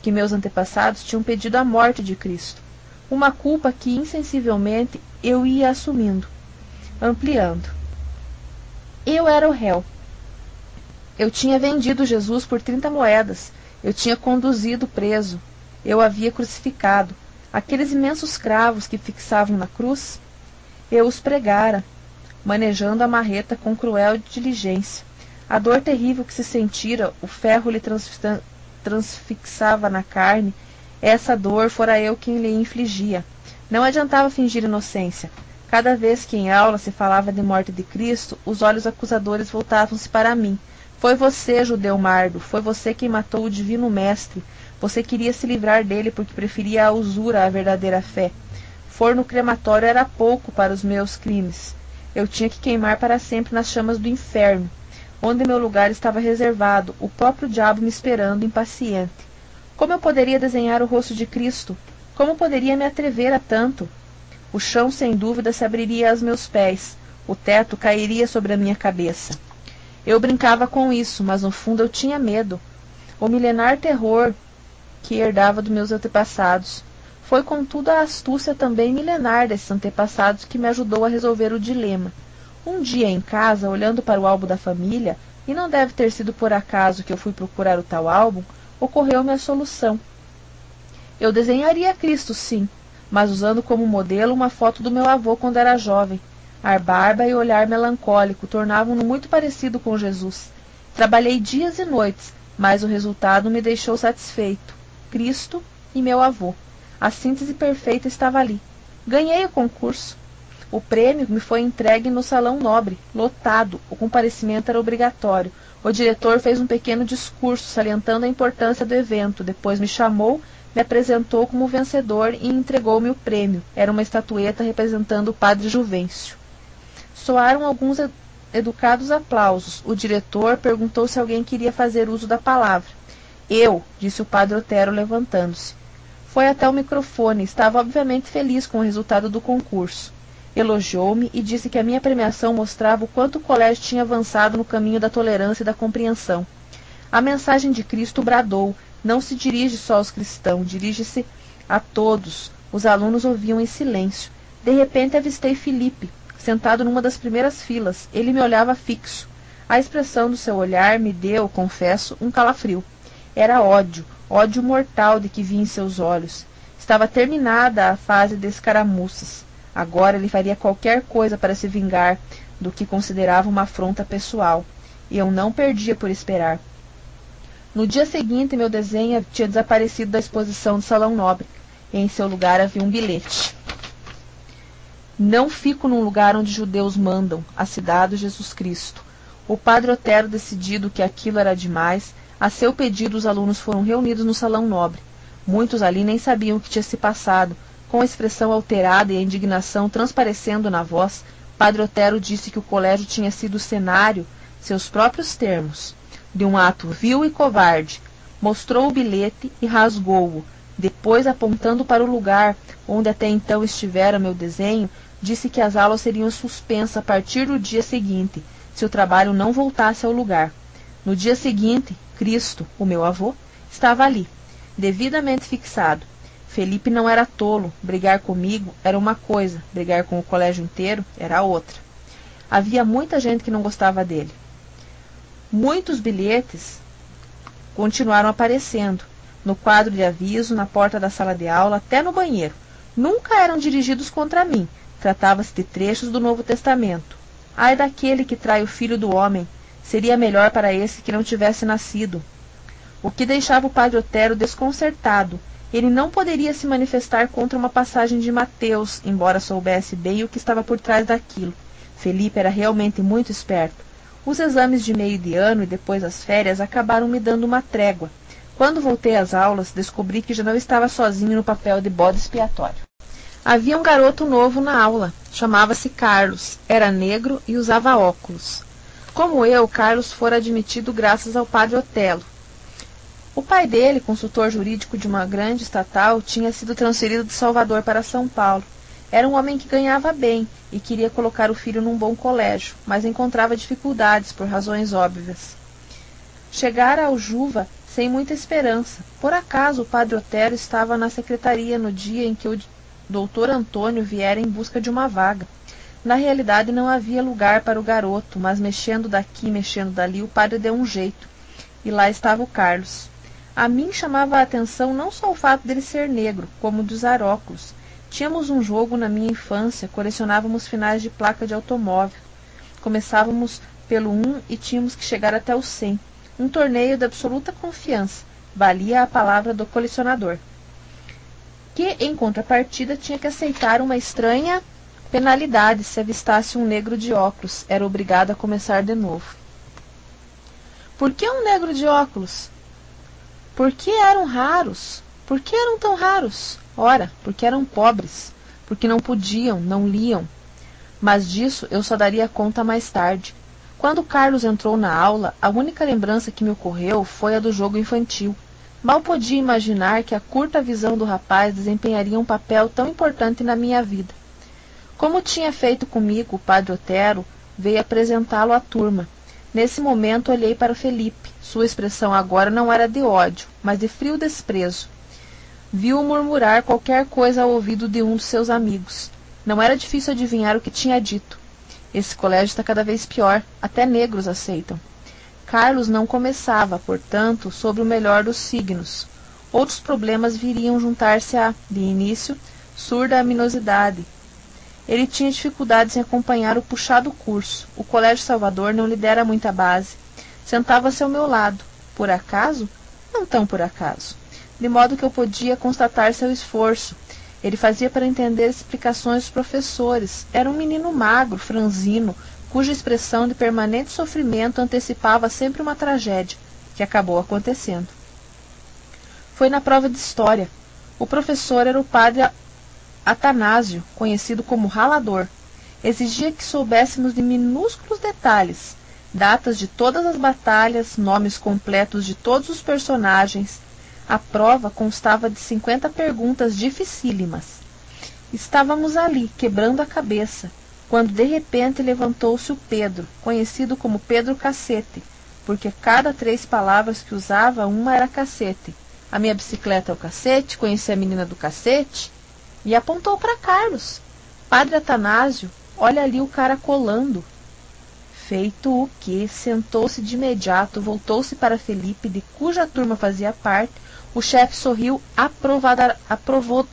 que meus antepassados tinham pedido a morte de Cristo. Uma culpa que insensivelmente eu ia assumindo, ampliando. Eu era o réu. Eu tinha vendido Jesus por trinta moedas eu tinha conduzido preso, eu havia crucificado. Aqueles imensos cravos que fixavam na cruz, Eu os pregara, manejando a marreta com cruel diligência. A dor terrível que se sentira, o ferro lhe transfixava na carne, essa dor fora eu quem lhe infligia. Não adiantava fingir inocência. Cada vez que em aula se falava de morte de Cristo, os olhos acusadores voltavam-se para mim. Foi você, judeu mardo, foi você quem matou o divino mestre. Você queria se livrar dele porque preferia a usura à verdadeira fé. Forno crematório era pouco para os meus crimes. Eu tinha que queimar para sempre nas chamas do inferno, onde meu lugar estava reservado, o próprio diabo me esperando, impaciente. Como eu poderia desenhar o rosto de Cristo? Como poderia me atrever a tanto? O chão, sem dúvida, se abriria aos meus pés, o teto cairia sobre a minha cabeça. Eu brincava com isso, mas no fundo eu tinha medo. O milenar terror que herdava dos meus antepassados. Foi, contudo, a astúcia também milenar desses antepassados que me ajudou a resolver o dilema. Um dia em casa, olhando para o álbum da família, e não deve ter sido por acaso que eu fui procurar o tal álbum, ocorreu-me a solução. Eu desenharia Cristo, sim, mas usando como modelo uma foto do meu avô quando era jovem. A barba e olhar melancólico tornavam-no muito parecido com Jesus. Trabalhei dias e noites, mas o resultado me deixou satisfeito. Cristo e meu avô. A síntese perfeita estava ali. Ganhei o concurso. O prêmio me foi entregue no salão nobre, lotado. O comparecimento era obrigatório. O diretor fez um pequeno discurso salientando a importância do evento. Depois me chamou me apresentou como vencedor e entregou-me o prêmio. Era uma estatueta representando o padre Juvencio. Soaram alguns educados aplausos. O diretor perguntou se alguém queria fazer uso da palavra. Eu, disse o padre Otero, levantando-se. Foi até o microfone, estava obviamente feliz com o resultado do concurso. Elogiou-me e disse que a minha premiação mostrava o quanto o colégio tinha avançado no caminho da tolerância e da compreensão. A mensagem de Cristo bradou, não se dirige só aos cristãos, dirige-se a todos. Os alunos ouviam em silêncio. De repente avistei Felipe, sentado numa das primeiras filas. Ele me olhava fixo. A expressão do seu olhar me deu, confesso, um calafrio. Era ódio, ódio mortal de que vi em seus olhos. Estava terminada a fase de escaramuças. Agora ele faria qualquer coisa para se vingar do que considerava uma afronta pessoal. E eu não perdia por esperar. No dia seguinte, meu desenho tinha desaparecido da exposição do Salão Nobre. E em seu lugar havia um bilhete. Não fico num lugar onde judeus mandam, a cidade de Jesus Cristo. O padre Otero, decidido que aquilo era demais, a seu pedido os alunos foram reunidos no Salão Nobre. Muitos ali nem sabiam o que tinha se passado. Com a expressão alterada e a indignação transparecendo na voz, Padre Otero disse que o colégio tinha sido cenário, seus próprios termos, de um ato vil e covarde, mostrou o bilhete e rasgou-o. Depois, apontando para o lugar onde até então estivera meu desenho, disse que as aulas seriam suspensas a partir do dia seguinte, se o trabalho não voltasse ao lugar. No dia seguinte, Cristo, o meu avô, estava ali, devidamente fixado. Felipe não era tolo, brigar comigo era uma coisa, brigar com o colégio inteiro era outra. Havia muita gente que não gostava dele. Muitos bilhetes continuaram aparecendo no quadro de aviso, na porta da sala de aula, até no banheiro. Nunca eram dirigidos contra mim. Tratava-se de trechos do Novo Testamento. Ai daquele que trai o filho do homem, seria melhor para esse que não tivesse nascido. O que deixava o padre Otero desconcertado. Ele não poderia se manifestar contra uma passagem de Mateus, embora soubesse bem o que estava por trás daquilo. Felipe era realmente muito esperto. Os exames de meio de ano e depois as férias acabaram me dando uma trégua. Quando voltei às aulas, descobri que já não estava sozinho no papel de bode expiatório. Havia um garoto novo na aula. Chamava-se Carlos. Era negro e usava óculos. Como eu, Carlos fora admitido graças ao padre Otelo. O pai dele, consultor jurídico de uma grande estatal, tinha sido transferido de Salvador para São Paulo era um homem que ganhava bem e queria colocar o filho num bom colégio, mas encontrava dificuldades por razões óbvias. Chegara ao Juva sem muita esperança. Por acaso o padre Otero estava na secretaria no dia em que o doutor Antônio viera em busca de uma vaga. Na realidade não havia lugar para o garoto, mas mexendo daqui, mexendo dali, o padre deu um jeito. E lá estava o Carlos. A mim chamava a atenção não só o fato dele ser negro, como de usar óculos. Tínhamos um jogo na minha infância, colecionávamos finais de placa de automóvel. Começávamos pelo 1 e tínhamos que chegar até o 100. Um torneio de absoluta confiança. Valia a palavra do colecionador. Que, em contrapartida, tinha que aceitar uma estranha penalidade se avistasse um negro de óculos. Era obrigado a começar de novo. Por que um negro de óculos? Por que eram raros? Por que eram tão raros? Ora, porque eram pobres, porque não podiam, não liam. Mas disso eu só daria conta mais tarde. Quando Carlos entrou na aula, a única lembrança que me ocorreu foi a do jogo infantil. Mal podia imaginar que a curta visão do rapaz desempenharia um papel tão importante na minha vida. Como tinha feito comigo, o padre Otero veio apresentá-lo à turma. Nesse momento olhei para Felipe. Sua expressão agora não era de ódio, mas de frio desprezo viu-o murmurar qualquer coisa ao ouvido de um dos seus amigos. Não era difícil adivinhar o que tinha dito. Esse colégio está cada vez pior, até negros aceitam. Carlos não começava, portanto, sobre o melhor dos signos. Outros problemas viriam juntar-se a, de início, surda aminosidade. Ele tinha dificuldades em acompanhar o puxado curso. O Colégio Salvador não lhe dera muita base. Sentava-se ao meu lado. Por acaso? Não tão por acaso de modo que eu podia constatar seu esforço. Ele fazia para entender explicações dos professores. Era um menino magro, franzino, cuja expressão de permanente sofrimento antecipava sempre uma tragédia, que acabou acontecendo. Foi na prova de história. O professor era o padre Atanásio, conhecido como ralador. Exigia que soubéssemos de minúsculos detalhes, datas de todas as batalhas, nomes completos de todos os personagens, a prova constava de cinquenta perguntas dificílimas. Estávamos ali, quebrando a cabeça, quando de repente levantou-se o Pedro, conhecido como Pedro Cacete, porque cada três palavras que usava, uma era cacete. A minha bicicleta é o cacete, conheci a menina do cacete, e apontou para Carlos. Padre Atanásio, olha ali o cara colando. Feito o que, sentou-se de imediato, voltou-se para Felipe, de cuja turma fazia parte, o chefe sorriu aprovada, aprovou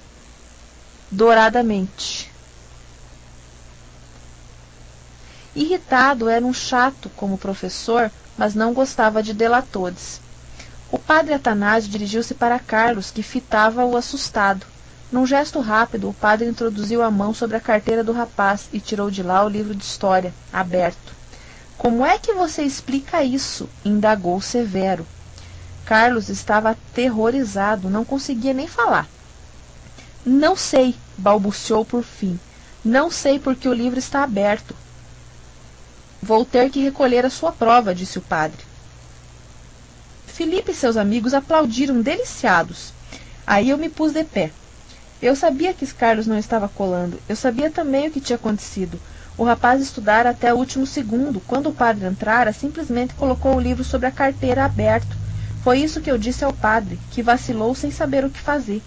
douradamente. Irritado, era um chato como professor, mas não gostava de delatores. O padre Atanásio dirigiu-se para Carlos, que fitava-o assustado. Num gesto rápido, o padre introduziu a mão sobre a carteira do rapaz e tirou de lá o livro de história, aberto. Como é que você explica isso? indagou Severo. Carlos estava aterrorizado, não conseguia nem falar. Não sei, balbuciou por fim. Não sei porque o livro está aberto. Vou ter que recolher a sua prova, disse o padre. Felipe e seus amigos aplaudiram deliciados. Aí eu me pus de pé. Eu sabia que Carlos não estava colando. Eu sabia também o que tinha acontecido. O rapaz estudara até o último segundo. Quando o padre entrara, simplesmente colocou o livro sobre a carteira aberto foi isso que eu disse ao padre, que vacilou sem saber o que fazer.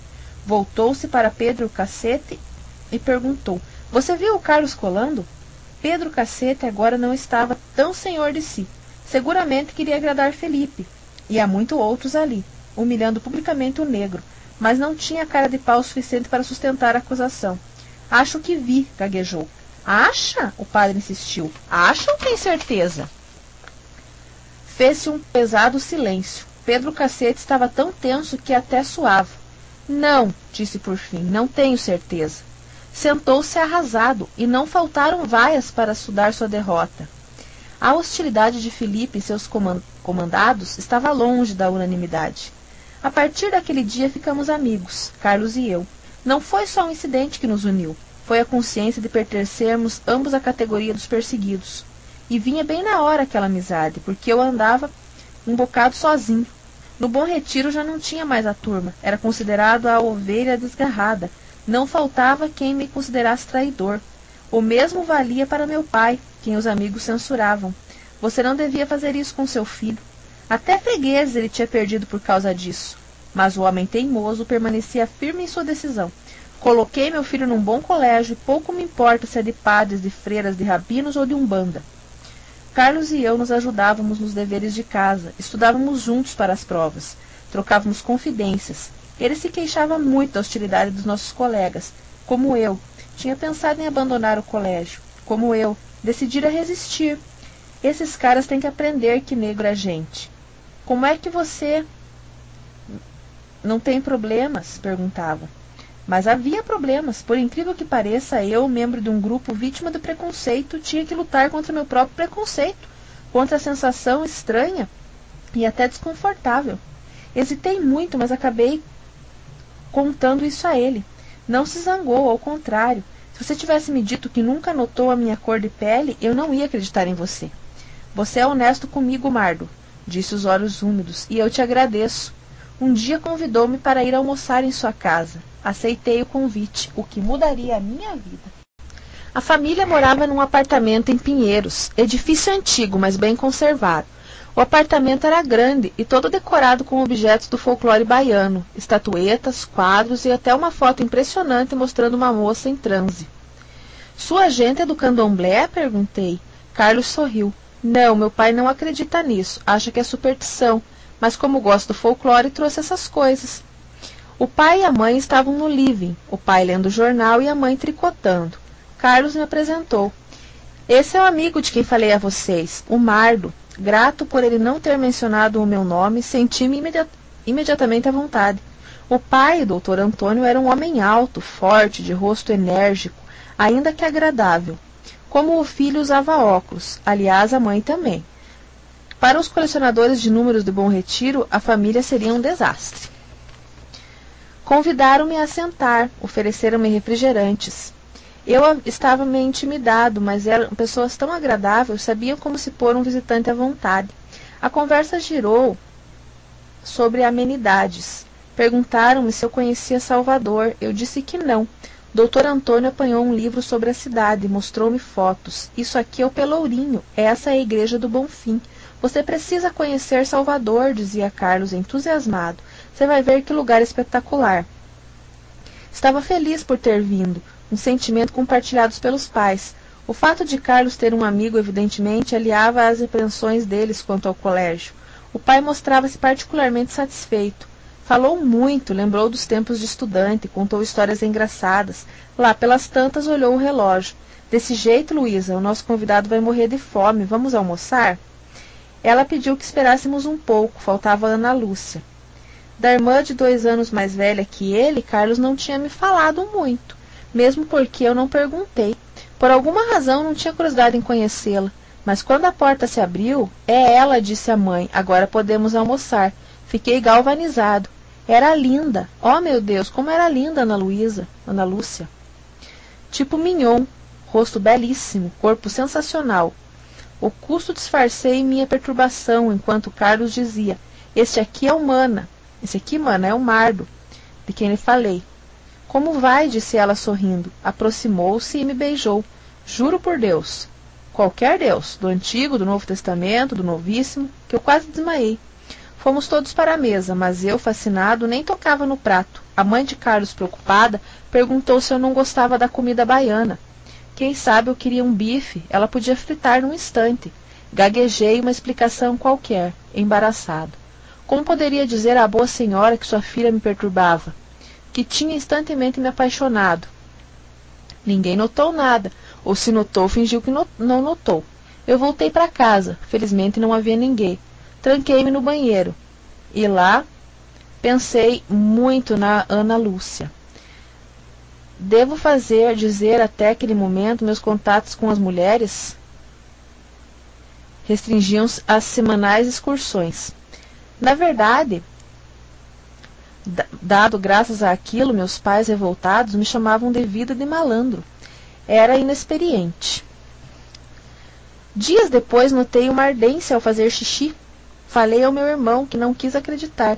Voltou-se para Pedro Cacete e perguntou: Você viu o Carlos colando? Pedro Cacete agora não estava tão senhor de si. Seguramente queria agradar Felipe, e há muito outros ali, humilhando publicamente o negro, mas não tinha cara de pau suficiente para sustentar a acusação. Acho que vi, gaguejou. Acha? O padre insistiu. Acha ou tem certeza? Fez-se um pesado silêncio. Pedro Cacete estava tão tenso que até suava. Não, disse por fim, não tenho certeza. Sentou-se arrasado, e não faltaram vaias para estudar sua derrota. A hostilidade de Felipe e seus comandados estava longe da unanimidade. A partir daquele dia ficamos amigos, Carlos e eu. Não foi só um incidente que nos uniu, foi a consciência de pertencermos ambos à categoria dos perseguidos. E vinha bem na hora aquela amizade, porque eu andava um bocado sozinho. No Bom Retiro já não tinha mais a turma, era considerado a ovelha desgarrada. Não faltava quem me considerasse traidor. O mesmo valia para meu pai, quem os amigos censuravam. Você não devia fazer isso com seu filho. Até fregueses ele tinha perdido por causa disso. Mas o homem teimoso permanecia firme em sua decisão. Coloquei meu filho num bom colégio e pouco me importa se é de padres, de freiras, de rabinos ou de umbanda. Carlos e eu nos ajudávamos nos deveres de casa, estudávamos juntos para as provas, trocávamos confidências. Ele se queixava muito da hostilidade dos nossos colegas, como eu. Tinha pensado em abandonar o colégio, como eu. Decidira resistir. Esses caras têm que aprender que negro é gente. Como é que você não tem problemas? perguntava. Mas havia problemas. Por incrível que pareça, eu, membro de um grupo vítima do preconceito, tinha que lutar contra meu próprio preconceito, contra a sensação estranha e até desconfortável. Hesitei muito, mas acabei contando isso a ele. Não se zangou, ao contrário. Se você tivesse me dito que nunca notou a minha cor de pele, eu não ia acreditar em você. Você é honesto comigo, Mardo, disse os olhos úmidos, e eu te agradeço. Um dia convidou-me para ir almoçar em sua casa. Aceitei o convite, o que mudaria a minha vida. A família morava num apartamento em Pinheiros, edifício antigo, mas bem conservado. O apartamento era grande e todo decorado com objetos do folclore baiano, estatuetas, quadros e até uma foto impressionante mostrando uma moça em transe. Sua gente é do candomblé? perguntei. Carlos sorriu. Não, meu pai não acredita nisso, acha que é superstição, mas como gosta do folclore, trouxe essas coisas. O pai e a mãe estavam no living, o pai lendo o jornal e a mãe tricotando. Carlos me apresentou. Esse é o amigo de quem falei a vocês, o Mardo. Grato por ele não ter mencionado o meu nome, senti-me imedi imediatamente à vontade. O pai, doutor Antônio, era um homem alto, forte, de rosto enérgico, ainda que agradável. Como o filho usava óculos, aliás, a mãe também. Para os colecionadores de números de Bom Retiro, a família seria um desastre. Convidaram-me a sentar, ofereceram-me refrigerantes. Eu estava meio intimidado, mas eram pessoas tão agradáveis, sabiam como se pôr um visitante à vontade. A conversa girou sobre amenidades. Perguntaram-me se eu conhecia Salvador. Eu disse que não. Doutor Antônio apanhou um livro sobre a cidade, mostrou-me fotos. Isso aqui é o Pelourinho, essa é a igreja do Bonfim. Você precisa conhecer Salvador, dizia Carlos, entusiasmado. Você vai ver que lugar espetacular. Estava feliz por ter vindo, um sentimento compartilhado pelos pais. O fato de Carlos ter um amigo, evidentemente, aliava às repreensões deles quanto ao colégio. O pai mostrava-se particularmente satisfeito. Falou muito, lembrou dos tempos de estudante, contou histórias engraçadas. Lá pelas tantas olhou o relógio. Desse jeito, Luísa, o nosso convidado vai morrer de fome. Vamos almoçar? Ela pediu que esperássemos um pouco, faltava Ana Lúcia. Da irmã de dois anos mais velha que ele, Carlos não tinha me falado muito, mesmo porque eu não perguntei. Por alguma razão não tinha curiosidade em conhecê-la. Mas quando a porta se abriu, é ela, disse a mãe, agora podemos almoçar. Fiquei galvanizado. Era linda. Oh, meu Deus, como era linda Ana Luísa, Ana Lúcia. Tipo mignon, rosto belíssimo, corpo sensacional. O custo disfarcei minha perturbação enquanto Carlos dizia: Este aqui é humana. Esse aqui, mano, é o Mardo, de quem lhe falei. Como vai? disse ela sorrindo. Aproximou-se e me beijou. Juro por Deus. Qualquer Deus, do Antigo, do Novo Testamento, do Novíssimo, que eu quase desmaiei. Fomos todos para a mesa, mas eu, fascinado, nem tocava no prato. A mãe de Carlos, preocupada, perguntou se eu não gostava da comida baiana. Quem sabe eu queria um bife, ela podia fritar num instante. Gaguejei uma explicação qualquer, embaraçado. Como poderia dizer à boa senhora que sua filha me perturbava? Que tinha instantemente me apaixonado. Ninguém notou nada, ou se notou, fingiu que não notou. Eu voltei para casa. Felizmente não havia ninguém. Tranquei-me no banheiro. E lá pensei muito na Ana Lúcia. Devo fazer, dizer até aquele momento, meus contatos com as mulheres restringiam-se às semanais excursões. Na verdade, dado graças àquilo, meus pais revoltados me chamavam de vida de malandro. Era inexperiente. Dias depois notei uma ardência ao fazer xixi. Falei ao meu irmão, que não quis acreditar.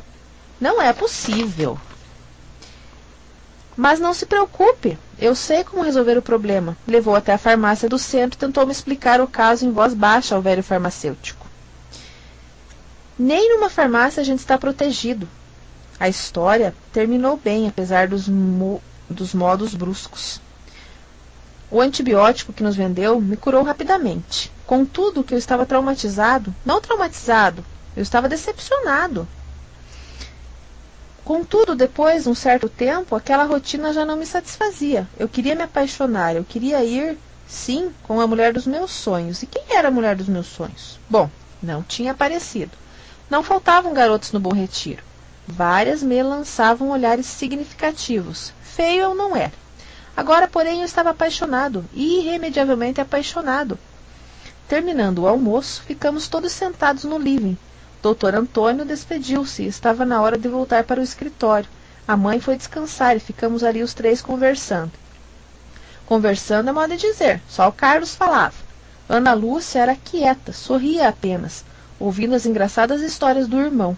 Não é possível. Mas não se preocupe, eu sei como resolver o problema. Levou até a farmácia do centro e tentou me explicar o caso em voz baixa ao velho farmacêutico. Nem numa farmácia a gente está protegido. A história terminou bem, apesar dos, mo dos modos bruscos. O antibiótico que nos vendeu me curou rapidamente. Contudo, que eu estava traumatizado, não traumatizado, eu estava decepcionado. Contudo, depois de um certo tempo, aquela rotina já não me satisfazia. Eu queria me apaixonar, eu queria ir, sim, com a mulher dos meus sonhos. E quem era a mulher dos meus sonhos? Bom, não tinha aparecido. Não faltavam garotos no Bom Retiro. Várias me lançavam olhares significativos. Feio eu não era. Agora, porém, eu estava apaixonado, irremediavelmente apaixonado. Terminando o almoço, ficamos todos sentados no living, Doutor Antônio despediu-se estava na hora de voltar para o escritório. A mãe foi descansar e ficamos ali os três conversando. Conversando é modo de dizer, só o Carlos falava. Ana Lúcia era quieta, sorria apenas, ouvindo as engraçadas histórias do irmão.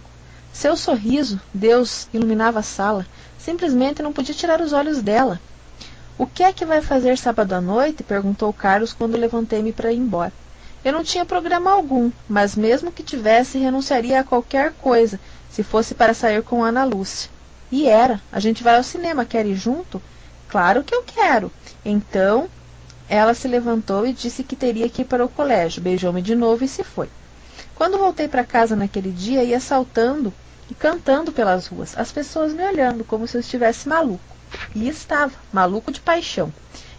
Seu sorriso, Deus, iluminava a sala. Simplesmente não podia tirar os olhos dela. O que é que vai fazer sábado à noite? perguntou Carlos quando levantei-me para ir embora. Eu não tinha programa algum, mas mesmo que tivesse, renunciaria a qualquer coisa, se fosse para sair com Ana Lúcia. E era. A gente vai ao cinema, quer ir junto? Claro que eu quero. Então, ela se levantou e disse que teria que ir para o colégio, beijou-me de novo e se foi. Quando voltei para casa naquele dia, ia saltando e cantando pelas ruas, as pessoas me olhando como se eu estivesse maluco. E estava, maluco de paixão.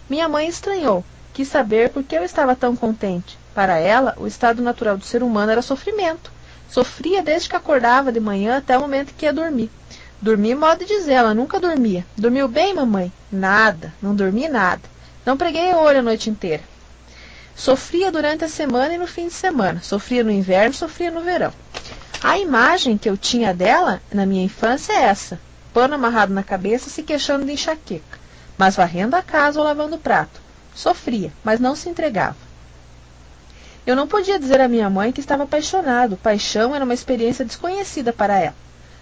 Minha mãe estranhou, quis saber por que eu estava tão contente. Para ela, o estado natural do ser humano era sofrimento. Sofria desde que acordava de manhã até o momento que ia dormir. Dormir, modo de dizer, ela nunca dormia. Dormiu bem, mamãe? Nada, não dormi nada. Não preguei o olho a noite inteira. Sofria durante a semana e no fim de semana. Sofria no inverno, sofria no verão. A imagem que eu tinha dela na minha infância é essa: pano amarrado na cabeça, se queixando de enxaqueca, mas varrendo a casa ou lavando o prato. Sofria, mas não se entregava. Eu não podia dizer à minha mãe que estava apaixonado. Paixão era uma experiência desconhecida para ela.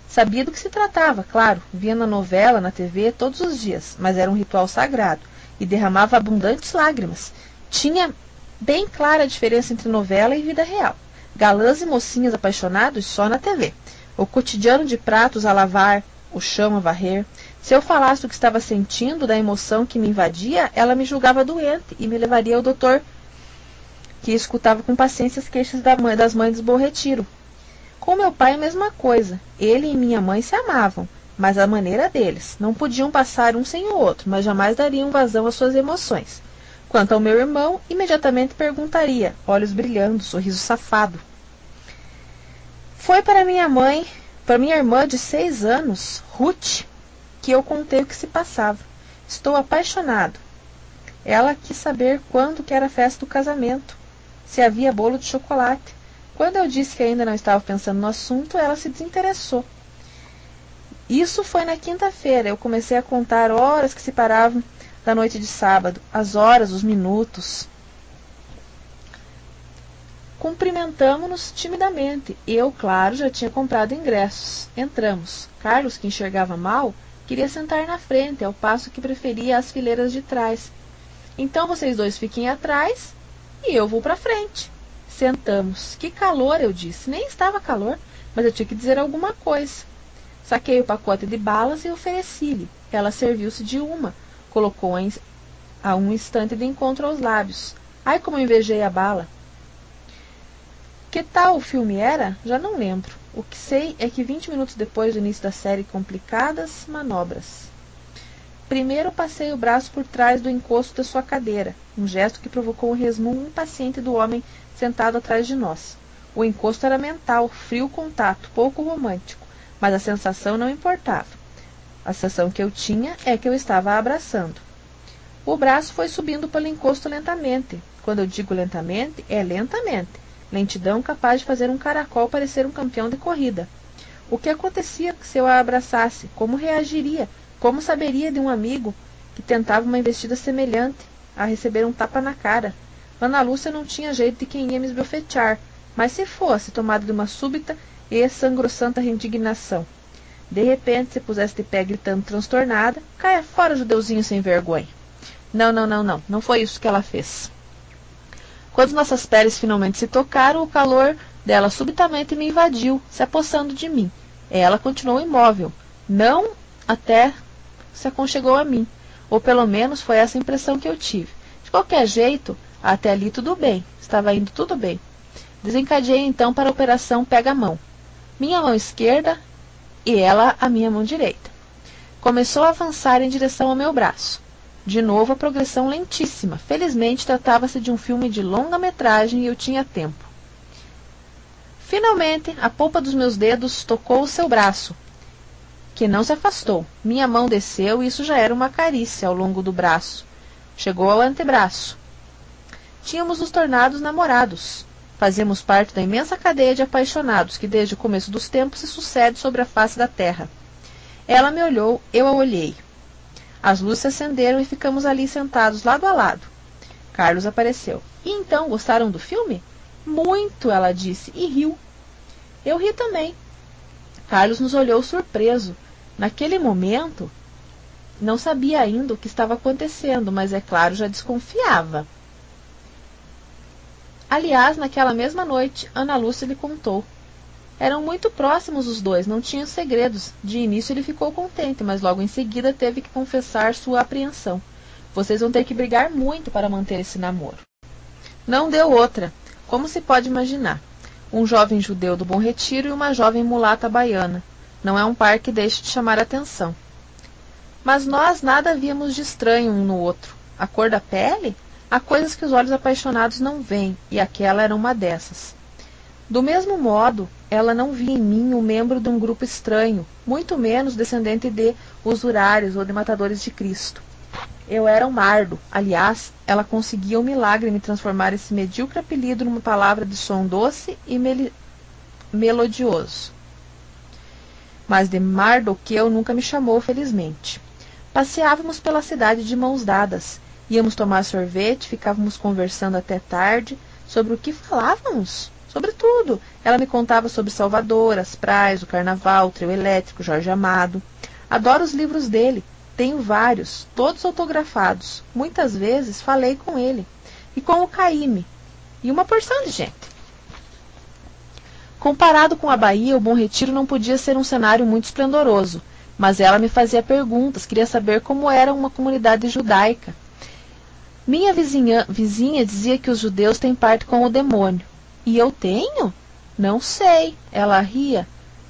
Sabia do que se tratava, claro, via na novela, na TV, todos os dias, mas era um ritual sagrado e derramava abundantes lágrimas. Tinha bem clara a diferença entre novela e vida real. Galãs e mocinhas apaixonados só na TV. O cotidiano de pratos a lavar, o chão a varrer. Se eu falasse o que estava sentindo, da emoção que me invadia, ela me julgava doente e me levaria ao doutor que escutava com paciência as queixas da mãe, das mães do Bom Retiro. Com meu pai a mesma coisa. Ele e minha mãe se amavam, mas à maneira deles. Não podiam passar um sem o outro, mas jamais dariam vazão às suas emoções. Quanto ao meu irmão, imediatamente perguntaria, olhos brilhando, sorriso safado. Foi para minha mãe, para minha irmã de seis anos, Ruth, que eu contei o que se passava. Estou apaixonado. Ela quis saber quando que era a festa do casamento se havia bolo de chocolate. Quando eu disse que ainda não estava pensando no assunto, ela se desinteressou. Isso foi na quinta-feira. Eu comecei a contar horas que se paravam da noite de sábado, as horas, os minutos. Cumprimentamos-nos timidamente. Eu, claro, já tinha comprado ingressos. Entramos. Carlos, que enxergava mal, queria sentar na frente, ao passo que preferia as fileiras de trás. Então vocês dois fiquem atrás e eu vou para frente. Sentamos. Que calor, eu disse. Nem estava calor, mas eu tinha que dizer alguma coisa. Saquei o pacote de balas e ofereci-lhe. Ela serviu-se de uma, colocou a um instante de encontro aos lábios. Ai, como invejei a bala! Que tal o filme era? Já não lembro. O que sei é que vinte minutos depois do início da série Complicadas Manobras, Primeiro passei o braço por trás do encosto da sua cadeira, um gesto que provocou um resmungo impaciente do homem sentado atrás de nós. O encosto era mental, frio contato, pouco romântico, mas a sensação não importava. A sensação que eu tinha é que eu estava a abraçando. O braço foi subindo pelo encosto lentamente. Quando eu digo lentamente, é lentamente. Lentidão capaz de fazer um caracol parecer um campeão de corrida. O que acontecia se eu a abraçasse? Como reagiria? Como saberia de um amigo que tentava uma investida semelhante a receber um tapa na cara? Ana Lúcia não tinha jeito de quem ia me esbofetear, mas se fosse tomada de uma súbita e sangrossanta indignação. De repente, se pusesse de pé gritando transtornada, caia fora, judeuzinho sem vergonha. Não, não, não, não, não foi isso que ela fez. Quando nossas peles finalmente se tocaram, o calor dela subitamente me invadiu, se apossando de mim. Ela continuou imóvel, não até se aconchegou a mim, ou pelo menos foi essa impressão que eu tive. De qualquer jeito, até ali tudo bem, estava indo tudo bem. Desencadeei então para a operação Pega-Mão. Minha mão esquerda e ela a minha mão direita. Começou a avançar em direção ao meu braço. De novo a progressão lentíssima. Felizmente tratava-se de um filme de longa metragem e eu tinha tempo. Finalmente, a polpa dos meus dedos tocou o seu braço, que não se afastou. Minha mão desceu e isso já era uma carícia ao longo do braço. Chegou ao antebraço. Tínhamos nos tornado namorados. Fazíamos parte da imensa cadeia de apaixonados que desde o começo dos tempos se sucede sobre a face da terra. Ela me olhou, eu a olhei. As luzes se acenderam e ficamos ali sentados lado a lado. Carlos apareceu. E então, gostaram do filme? Muito, ela disse, e riu. Eu ri também. Carlos nos olhou surpreso. Naquele momento, não sabia ainda o que estava acontecendo, mas é claro, já desconfiava. Aliás, naquela mesma noite, Ana Lúcia lhe contou. Eram muito próximos os dois, não tinham segredos. De início ele ficou contente, mas logo em seguida teve que confessar sua apreensão. Vocês vão ter que brigar muito para manter esse namoro. Não deu outra, como se pode imaginar. Um jovem judeu do Bom Retiro e uma jovem mulata baiana. Não é um par que deixe de chamar atenção. Mas nós nada víamos de estranho um no outro. A cor da pele? Há coisas que os olhos apaixonados não veem, e aquela era uma dessas. Do mesmo modo, ela não via em mim um membro de um grupo estranho, muito menos descendente de usurários ou de matadores de Cristo. Eu era um mardo. Aliás, ela conseguia um milagre me transformar esse medíocre apelido numa palavra de som doce e melodioso. Mas de Mardoqueu nunca me chamou, felizmente. Passeávamos pela cidade de mãos dadas, Íamos tomar sorvete, ficávamos conversando até tarde. Sobre o que falávamos? Sobre tudo. Ela me contava sobre Salvador, as praias, o carnaval, o trio elétrico, Jorge Amado. Adoro os livros dele. Tenho vários, todos autografados. Muitas vezes falei com ele. E com o Caíme. E uma porção de gente. Comparado com a Bahia, o Bom Retiro não podia ser um cenário muito esplendoroso, mas ela me fazia perguntas, queria saber como era uma comunidade judaica. Minha vizinha, vizinha dizia que os judeus têm parte com o demônio. E eu tenho? Não sei. Ela ria.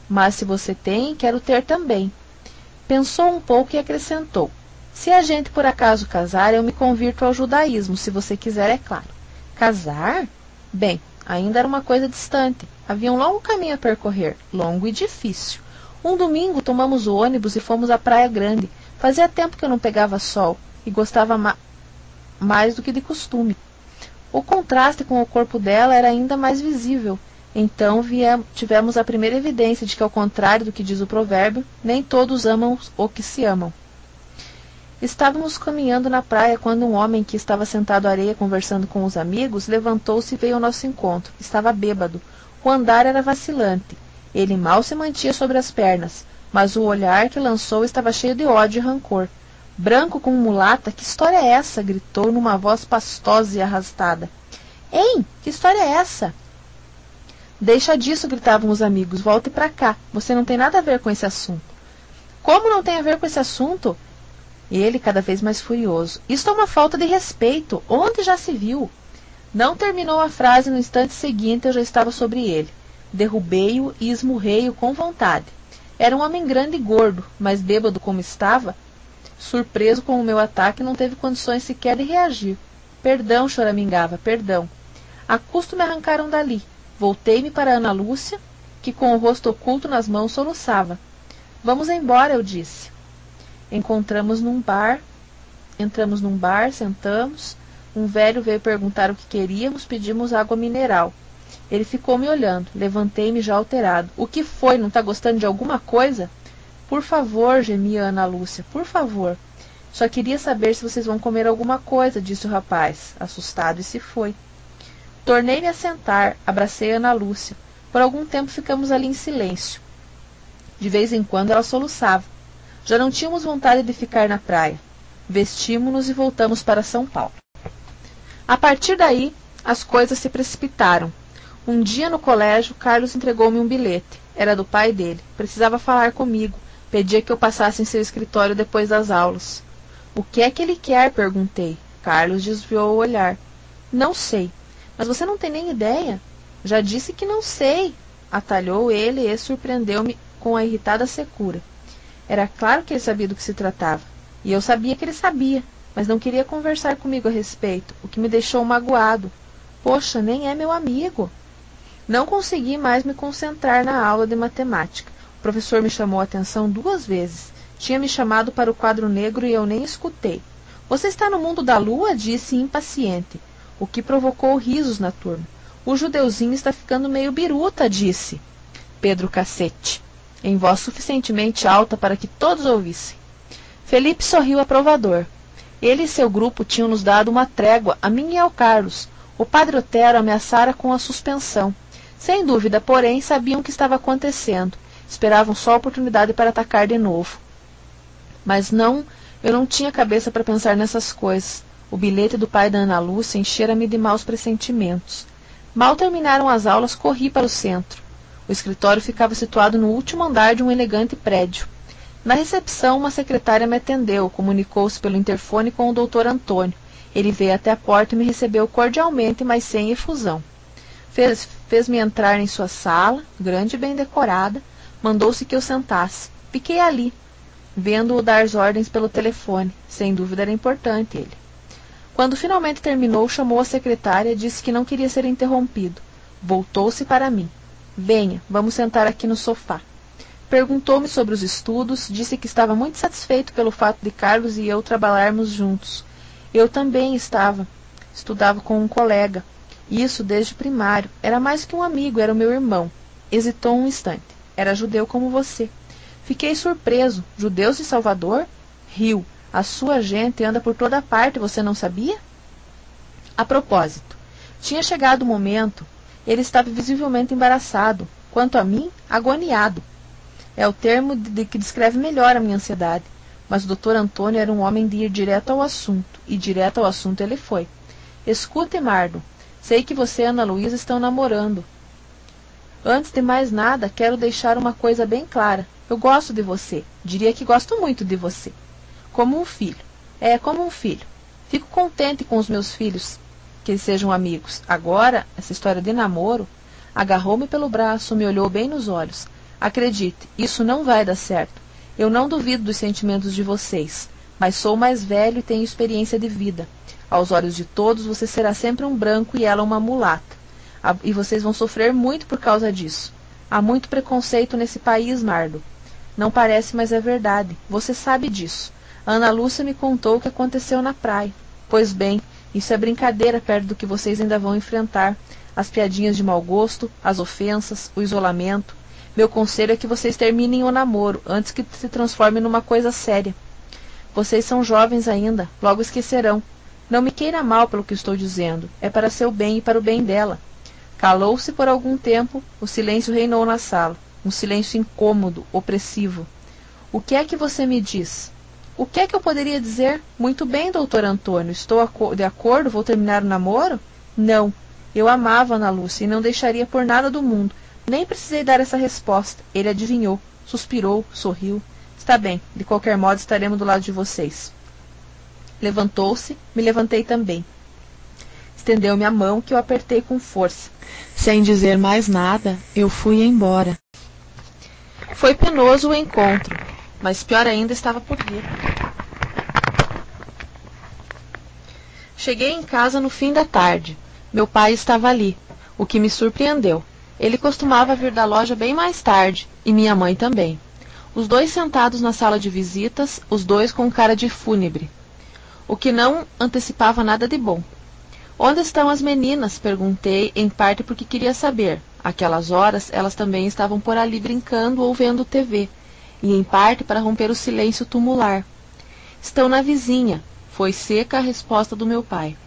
Mas se você tem, quero ter também. Pensou um pouco e acrescentou: Se a gente por acaso casar, eu me convirto ao judaísmo, se você quiser, é claro. Casar? Bem, ainda era uma coisa distante. Havia um longo caminho a percorrer, longo e difícil. Um domingo tomamos o ônibus e fomos à Praia Grande. Fazia tempo que eu não pegava sol e gostava mais do que de costume. O contraste com o corpo dela era ainda mais visível. Então tivemos a primeira evidência de que, ao contrário do que diz o provérbio, nem todos amam o que se amam. Estávamos caminhando na praia quando um homem que estava sentado à areia conversando com os amigos levantou-se e veio ao nosso encontro. Estava bêbado. O andar era vacilante. Ele mal se mantinha sobre as pernas, mas o olhar que lançou estava cheio de ódio e rancor. Branco como mulata, que história é essa? gritou numa voz pastosa e arrastada. Hein? Que história é essa? Deixa disso, gritavam os amigos. Volte para cá. Você não tem nada a ver com esse assunto. Como não tem a ver com esse assunto? Ele, cada vez mais furioso. Isto é uma falta de respeito. Onde já se viu? Não terminou a frase no instante seguinte, eu já estava sobre ele. Derrubei-o e esmurrei-o com vontade. Era um homem grande e gordo, mas bêbado como estava, Surpreso com o meu ataque, não teve condições sequer de reagir. Perdão, choramingava, perdão. A custo me arrancaram dali. Voltei-me para Ana Lúcia, que com o rosto oculto nas mãos soluçava. Vamos embora, eu disse. Encontramos num bar, entramos num bar, sentamos. Um velho veio perguntar o que queríamos, pedimos água mineral. Ele ficou me olhando. Levantei-me já alterado. O que foi? Não está gostando de alguma coisa? Por favor, gemia Ana Lúcia, por favor. Só queria saber se vocês vão comer alguma coisa, disse o rapaz, assustado, e se foi. Tornei-me a sentar, abracei Ana Lúcia. Por algum tempo ficamos ali em silêncio. De vez em quando ela soluçava. Já não tínhamos vontade de ficar na praia. Vestimos-nos e voltamos para São Paulo. A partir daí, as coisas se precipitaram. Um dia no colégio, Carlos entregou-me um bilhete. Era do pai dele. Precisava falar comigo Pedia que eu passasse em seu escritório depois das aulas. O que é que ele quer? perguntei. Carlos desviou o olhar. Não sei. Mas você não tem nem ideia? Já disse que não sei. Atalhou ele e surpreendeu-me com a irritada secura. Era claro que ele sabia do que se tratava, e eu sabia que ele sabia, mas não queria conversar comigo a respeito, o que me deixou magoado. Poxa, nem é meu amigo. Não consegui mais me concentrar na aula de matemática. O professor me chamou a atenção duas vezes. Tinha me chamado para o quadro negro e eu nem escutei. Você está no mundo da lua? disse impaciente, o que provocou risos na turma. O judeuzinho está ficando meio biruta, disse Pedro Cacete em voz suficientemente alta para que todos ouvissem. Felipe sorriu aprovador. Ele e seu grupo tinham nos dado uma trégua, a mim e ao Carlos. O padre Otero ameaçara com a suspensão. Sem dúvida, porém, sabiam o que estava acontecendo. Esperavam só a oportunidade para atacar de novo. Mas não, eu não tinha cabeça para pensar nessas coisas. O bilhete do pai da Ana Lúcia enchera-me de maus pressentimentos. Mal terminaram as aulas, corri para o centro. O escritório ficava situado no último andar de um elegante prédio. Na recepção, uma secretária me atendeu, comunicou-se pelo interfone com o doutor Antônio. Ele veio até a porta e me recebeu cordialmente, mas sem efusão. Fez-me fez entrar em sua sala, grande e bem decorada, mandou-se que eu sentasse. Fiquei ali, vendo-o dar as ordens pelo telefone. Sem dúvida era importante ele. Quando finalmente terminou, chamou a secretária e disse que não queria ser interrompido. Voltou-se para mim. Venha, vamos sentar aqui no sofá. Perguntou-me sobre os estudos, disse que estava muito satisfeito pelo fato de Carlos e eu trabalharmos juntos. Eu também estava. Estudava com um colega. Isso desde primário. Era mais que um amigo, era o meu irmão. Hesitou um instante. Era judeu como você. Fiquei surpreso. Judeus de Salvador? Riu. A sua gente anda por toda parte, você não sabia? A propósito, tinha chegado o momento ele estava visivelmente embaraçado. Quanto a mim, agoniado. É o termo de, que descreve melhor a minha ansiedade. Mas o Dr. Antônio era um homem de ir direto ao assunto, e direto ao assunto ele foi. Escute, Mardo. Sei que você e Ana Luísa estão namorando. Antes de mais nada, quero deixar uma coisa bem clara. Eu gosto de você. Diria que gosto muito de você. Como um filho. É, como um filho. Fico contente com os meus filhos, que eles sejam amigos. Agora, essa história de namoro, agarrou-me pelo braço, me olhou bem nos olhos. Acredite, isso não vai dar certo. Eu não duvido dos sentimentos de vocês, mas sou mais velho e tenho experiência de vida. Aos olhos de todos, você será sempre um branco e ela uma mulata. E vocês vão sofrer muito por causa disso. Há muito preconceito nesse país, Mardo. Não parece, mas é verdade. Você sabe disso. Ana Lúcia me contou o que aconteceu na praia. Pois bem, isso é brincadeira perto do que vocês ainda vão enfrentar. As piadinhas de mau gosto, as ofensas, o isolamento. Meu conselho é que vocês terminem o namoro antes que se transforme numa coisa séria. Vocês são jovens ainda, logo esquecerão. Não me queira mal pelo que estou dizendo, é para seu bem e para o bem dela. Calou-se por algum tempo, o silêncio reinou na sala, um silêncio incômodo, opressivo. O que é que você me diz? O que é que eu poderia dizer? Muito bem, doutor Antônio, estou de acordo, vou terminar o namoro? Não. Eu amava Ana Lúcia e não deixaria por nada do mundo. Nem precisei dar essa resposta. Ele adivinhou, suspirou, sorriu. Está bem, de qualquer modo estaremos do lado de vocês. Levantou-se, me levantei também. Estendeu-me a mão que eu apertei com força. Sem dizer mais nada, eu fui embora. Foi penoso o encontro mas pior ainda estava por vir. Cheguei em casa no fim da tarde. Meu pai estava ali, o que me surpreendeu. Ele costumava vir da loja bem mais tarde, e minha mãe também. Os dois sentados na sala de visitas, os dois com cara de fúnebre, o que não antecipava nada de bom. Onde estão as meninas? perguntei, em parte porque queria saber. Aquelas horas elas também estavam por ali brincando ou vendo TV e em parte para romper o silêncio tumular. Estão na vizinha, foi seca a resposta do meu pai.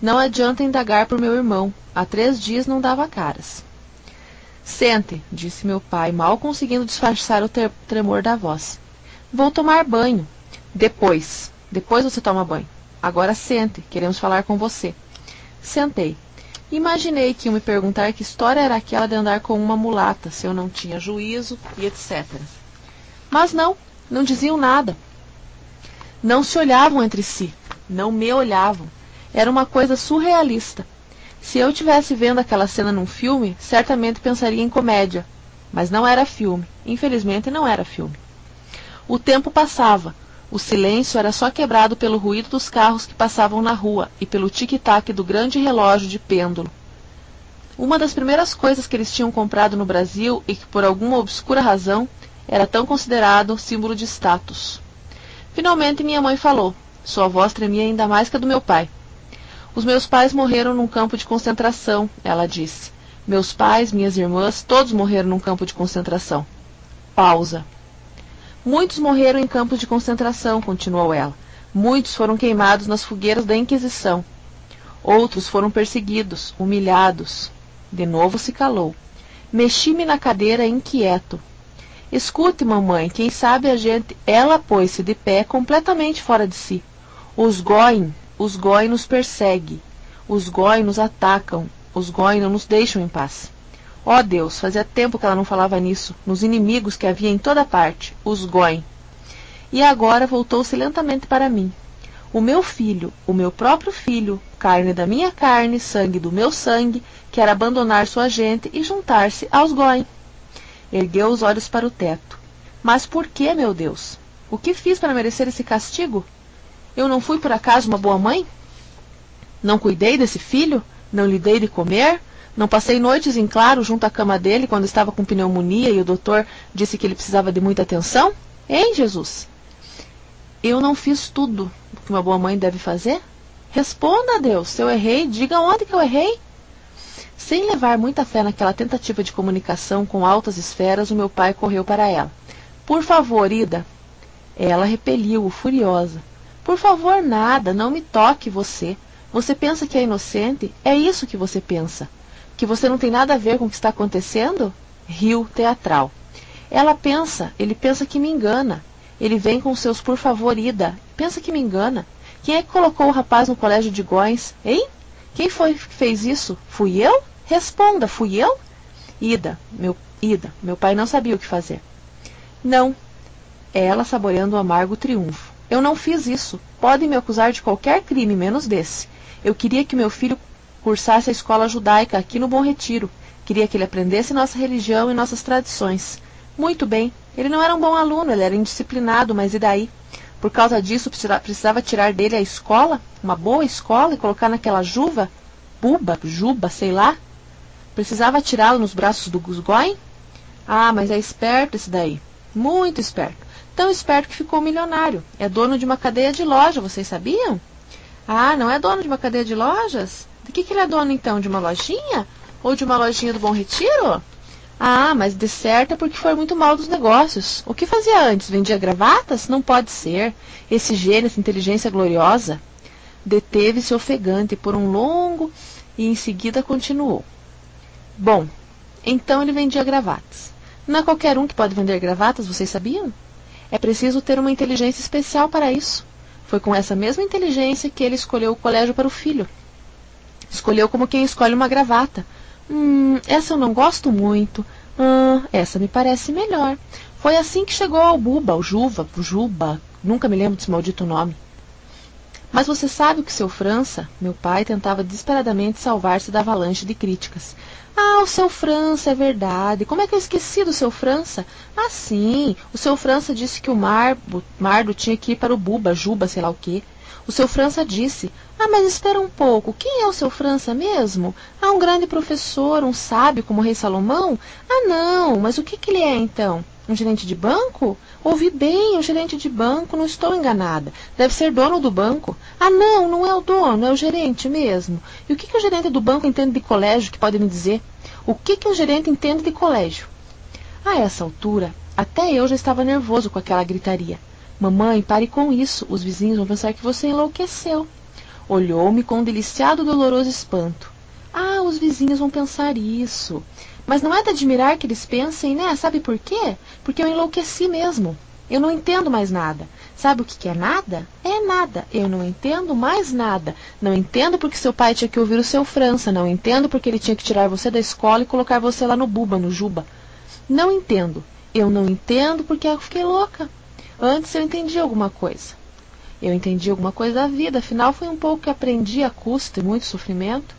Não adianta indagar por meu irmão, há três dias não dava caras. Sente, disse meu pai, mal conseguindo disfarçar o tremor da voz. Vou tomar banho. Depois. Depois você toma banho. Agora sente, queremos falar com você. Sentei. Imaginei que iam me perguntar que história era aquela de andar com uma mulata, se eu não tinha juízo e etc. Mas não, não diziam nada. Não se olhavam entre si, não me olhavam. Era uma coisa surrealista. Se eu tivesse vendo aquela cena num filme, certamente pensaria em comédia. Mas não era filme. Infelizmente, não era filme. O tempo passava. O silêncio era só quebrado pelo ruído dos carros que passavam na rua e pelo tic-tac do grande relógio de pêndulo. Uma das primeiras coisas que eles tinham comprado no Brasil e que, por alguma obscura razão, era tão considerado símbolo de status. Finalmente minha mãe falou. Sua voz tremia ainda mais que a do meu pai. Os meus pais morreram num campo de concentração, ela disse. Meus pais, minhas irmãs, todos morreram num campo de concentração. Pausa. Muitos morreram em campos de concentração, continuou ela. Muitos foram queimados nas fogueiras da Inquisição. Outros foram perseguidos, humilhados. De novo se calou. Mexi-me na cadeira inquieto. Escute, mamãe, quem sabe a gente. Ela pôs-se de pé completamente fora de si. Os Goin, os Goin nos perseguem. Os Goin nos atacam. Os Goin não nos deixam em paz. Ó oh Deus, fazia tempo que ela não falava nisso, nos inimigos que havia em toda parte, os Goin. E agora voltou-se lentamente para mim. O meu filho, o meu próprio filho, carne da minha carne, sangue do meu sangue, quer abandonar sua gente e juntar-se aos Goin. Ergueu os olhos para o teto. Mas por que, meu Deus? O que fiz para merecer esse castigo? Eu não fui por acaso uma boa mãe? Não cuidei desse filho? Não lhe dei de comer? Não passei noites em claro junto à cama dele quando estava com pneumonia e o doutor disse que ele precisava de muita atenção? Hein, Jesus? Eu não fiz tudo o que uma boa mãe deve fazer? Responda a Deus. Se eu errei, diga onde que eu errei. Sem levar muita fé naquela tentativa de comunicação com altas esferas, o meu pai correu para ela. Por favor, Ida. Ela repeliu-o, furiosa. Por favor, nada, não me toque você. Você pensa que é inocente? É isso que você pensa que você não tem nada a ver com o que está acontecendo? Rio teatral. Ela pensa, ele pensa que me engana. Ele vem com seus por favor, Ida. Pensa que me engana. Quem é que colocou o rapaz no colégio de Góis? Hein? Quem foi que fez isso? Fui eu? Responda, fui eu? Ida, meu, Ida, meu pai não sabia o que fazer. Não. Ela saboreando o amargo triunfo. Eu não fiz isso. Podem me acusar de qualquer crime, menos desse. Eu queria que meu filho cursasse a escola judaica aqui no Bom Retiro. Queria que ele aprendesse nossa religião e nossas tradições. Muito bem. Ele não era um bom aluno, ele era indisciplinado, mas e daí? Por causa disso, precisava tirar dele a escola, uma boa escola, e colocar naquela juva, buba, juba, sei lá? Precisava tirá-lo nos braços do Gusgoin? Ah, mas é esperto esse daí. Muito esperto. Tão esperto que ficou milionário. É dono de uma cadeia de loja, vocês sabiam? Ah, não é dono de uma cadeia de lojas? De que, que ele é dono então? De uma lojinha? Ou de uma lojinha do Bom Retiro? Ah, mas de certo é porque foi muito mal dos negócios. O que fazia antes? Vendia gravatas? Não pode ser. Esse gênio, essa inteligência gloriosa. Deteve-se ofegante por um longo e em seguida continuou. Bom, então ele vendia gravatas. Não é qualquer um que pode vender gravatas, vocês sabiam? É preciso ter uma inteligência especial para isso. Foi com essa mesma inteligência que ele escolheu o colégio para o filho. Escolheu como quem escolhe uma gravata. Hum, essa eu não gosto muito. Ah, essa me parece melhor. Foi assim que chegou ao Buba, ao Juva, Juba, nunca me lembro desse maldito nome. Mas você sabe que seu França, meu pai, tentava desesperadamente salvar-se da avalanche de críticas. Ah, o seu França, é verdade. Como é que eu esqueci do seu França? Ah, sim. O seu França disse que o Marbo, Mardo tinha que ir para o Buba, Juba, sei lá o quê. O seu França disse: Ah, mas espera um pouco, quem é o seu França mesmo? Ah, um grande professor, um sábio como o rei Salomão? Ah, não, mas o que, que ele é então? Um gerente de banco? Ouvi bem, um gerente de banco, não estou enganada. Deve ser dono do banco. Ah, não, não é o dono, é o gerente mesmo. E o que, que o gerente do banco entende de colégio, que pode me dizer? O que, que o gerente entende de colégio? A essa altura, até eu já estava nervoso com aquela gritaria. Mamãe, pare com isso. Os vizinhos vão pensar que você enlouqueceu. Olhou-me com um deliciado doloroso espanto. Ah, os vizinhos vão pensar isso. Mas não é de admirar que eles pensem, né? Sabe por quê? Porque eu enlouqueci mesmo. Eu não entendo mais nada. Sabe o que, é nada? É nada. Eu não entendo mais nada. Não entendo porque seu pai tinha que ouvir o seu França. Não entendo porque ele tinha que tirar você da escola e colocar você lá no Buba, no Juba. Não entendo. Eu não entendo porque eu fiquei louca. Antes eu entendi alguma coisa. Eu entendi alguma coisa da vida, afinal foi um pouco que aprendi a custo e muito sofrimento.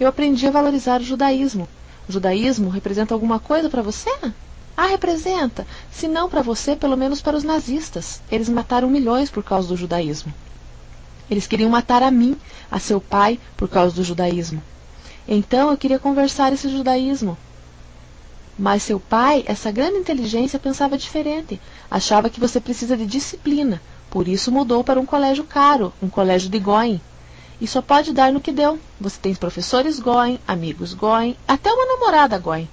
Eu aprendi a valorizar o judaísmo. O judaísmo representa alguma coisa para você? Ah, representa! Se não para você, pelo menos para os nazistas. Eles mataram milhões por causa do judaísmo. Eles queriam matar a mim, a seu pai, por causa do judaísmo. Então eu queria conversar esse judaísmo. Mas seu pai, essa grande inteligência, pensava diferente. Achava que você precisa de disciplina. Por isso mudou para um colégio caro, um colégio de Goin. E só pode dar no que deu. Você tem professores Goin, amigos Goin, até uma namorada Goin.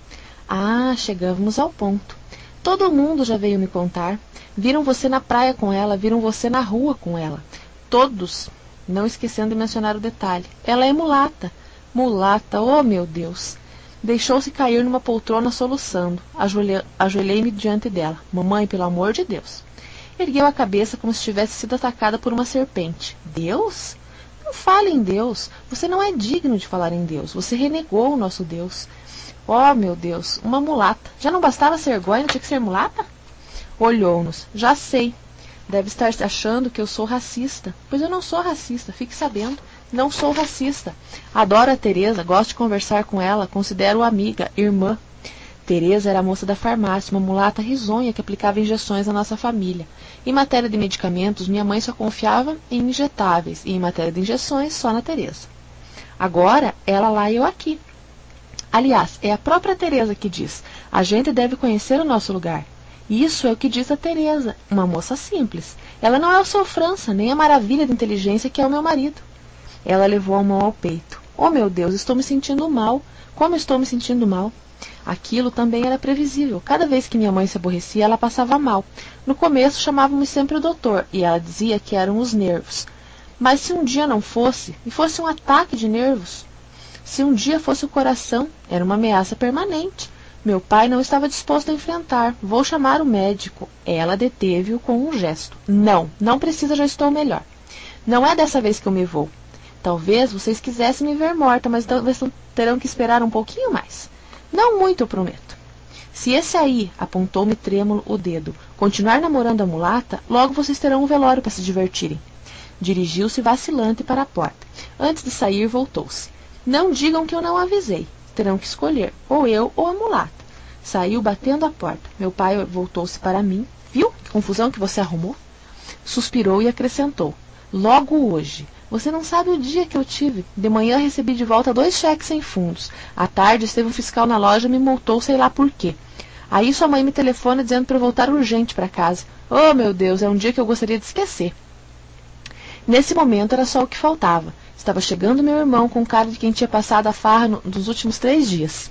Ah, chegamos ao ponto. Todo mundo já veio me contar. Viram você na praia com ela, viram você na rua com ela. Todos, não esquecendo de mencionar o detalhe. Ela é mulata. Mulata, oh meu Deus! Deixou-se cair numa poltrona soluçando. Ajoelhei-me diante dela. Mamãe, pelo amor de Deus. Ergueu a cabeça como se tivesse sido atacada por uma serpente. Deus? Não fale em Deus. Você não é digno de falar em Deus. Você renegou o nosso Deus. Oh, meu Deus, uma mulata. Já não bastava ser não tinha que ser mulata? Olhou-nos. Já sei. Deve estar achando que eu sou racista. Pois eu não sou racista, fique sabendo. Não sou racista. Adoro a Teresa, gosto de conversar com ela, considero amiga, irmã. Teresa era a moça da farmácia, uma mulata risonha que aplicava injeções à nossa família. Em matéria de medicamentos, minha mãe só confiava em injetáveis, e em matéria de injeções, só na Teresa. Agora, ela lá e eu aqui. Aliás, é a própria Teresa que diz: a gente deve conhecer o nosso lugar. Isso é o que diz a Teresa, uma moça simples. Ela não é o seu França, nem a maravilha de inteligência que é o meu marido. Ela levou a mão ao peito. Oh, meu Deus, estou me sentindo mal. Como estou me sentindo mal? Aquilo também era previsível. Cada vez que minha mãe se aborrecia, ela passava mal. No começo chamávamos sempre o doutor, e ela dizia que eram os nervos. Mas se um dia não fosse, e fosse um ataque de nervos, se um dia fosse o coração, era uma ameaça permanente. Meu pai não estava disposto a enfrentar. Vou chamar o médico. Ela deteve-o com um gesto. Não, não precisa, já estou melhor. Não é dessa vez que eu me vou. Talvez vocês quisessem me ver morta, mas talvez terão que esperar um pouquinho mais. Não muito, eu prometo. Se esse aí, apontou-me trêmulo o dedo, continuar namorando a mulata, logo vocês terão um velório para se divertirem. Dirigiu-se vacilante para a porta. Antes de sair, voltou-se. Não digam que eu não avisei. Terão que escolher, ou eu ou a mulata. Saiu batendo a porta. Meu pai voltou-se para mim. Viu que confusão que você arrumou? Suspirou e acrescentou: Logo hoje. Você não sabe o dia que eu tive. De manhã recebi de volta dois cheques sem fundos. À tarde esteve um fiscal na loja e me multou, sei lá por quê. Aí sua mãe me telefona dizendo para voltar urgente para casa. Oh, meu Deus, é um dia que eu gostaria de esquecer. Nesse momento era só o que faltava. Estava chegando meu irmão com cara de quem tinha passado a farra no, dos últimos três dias.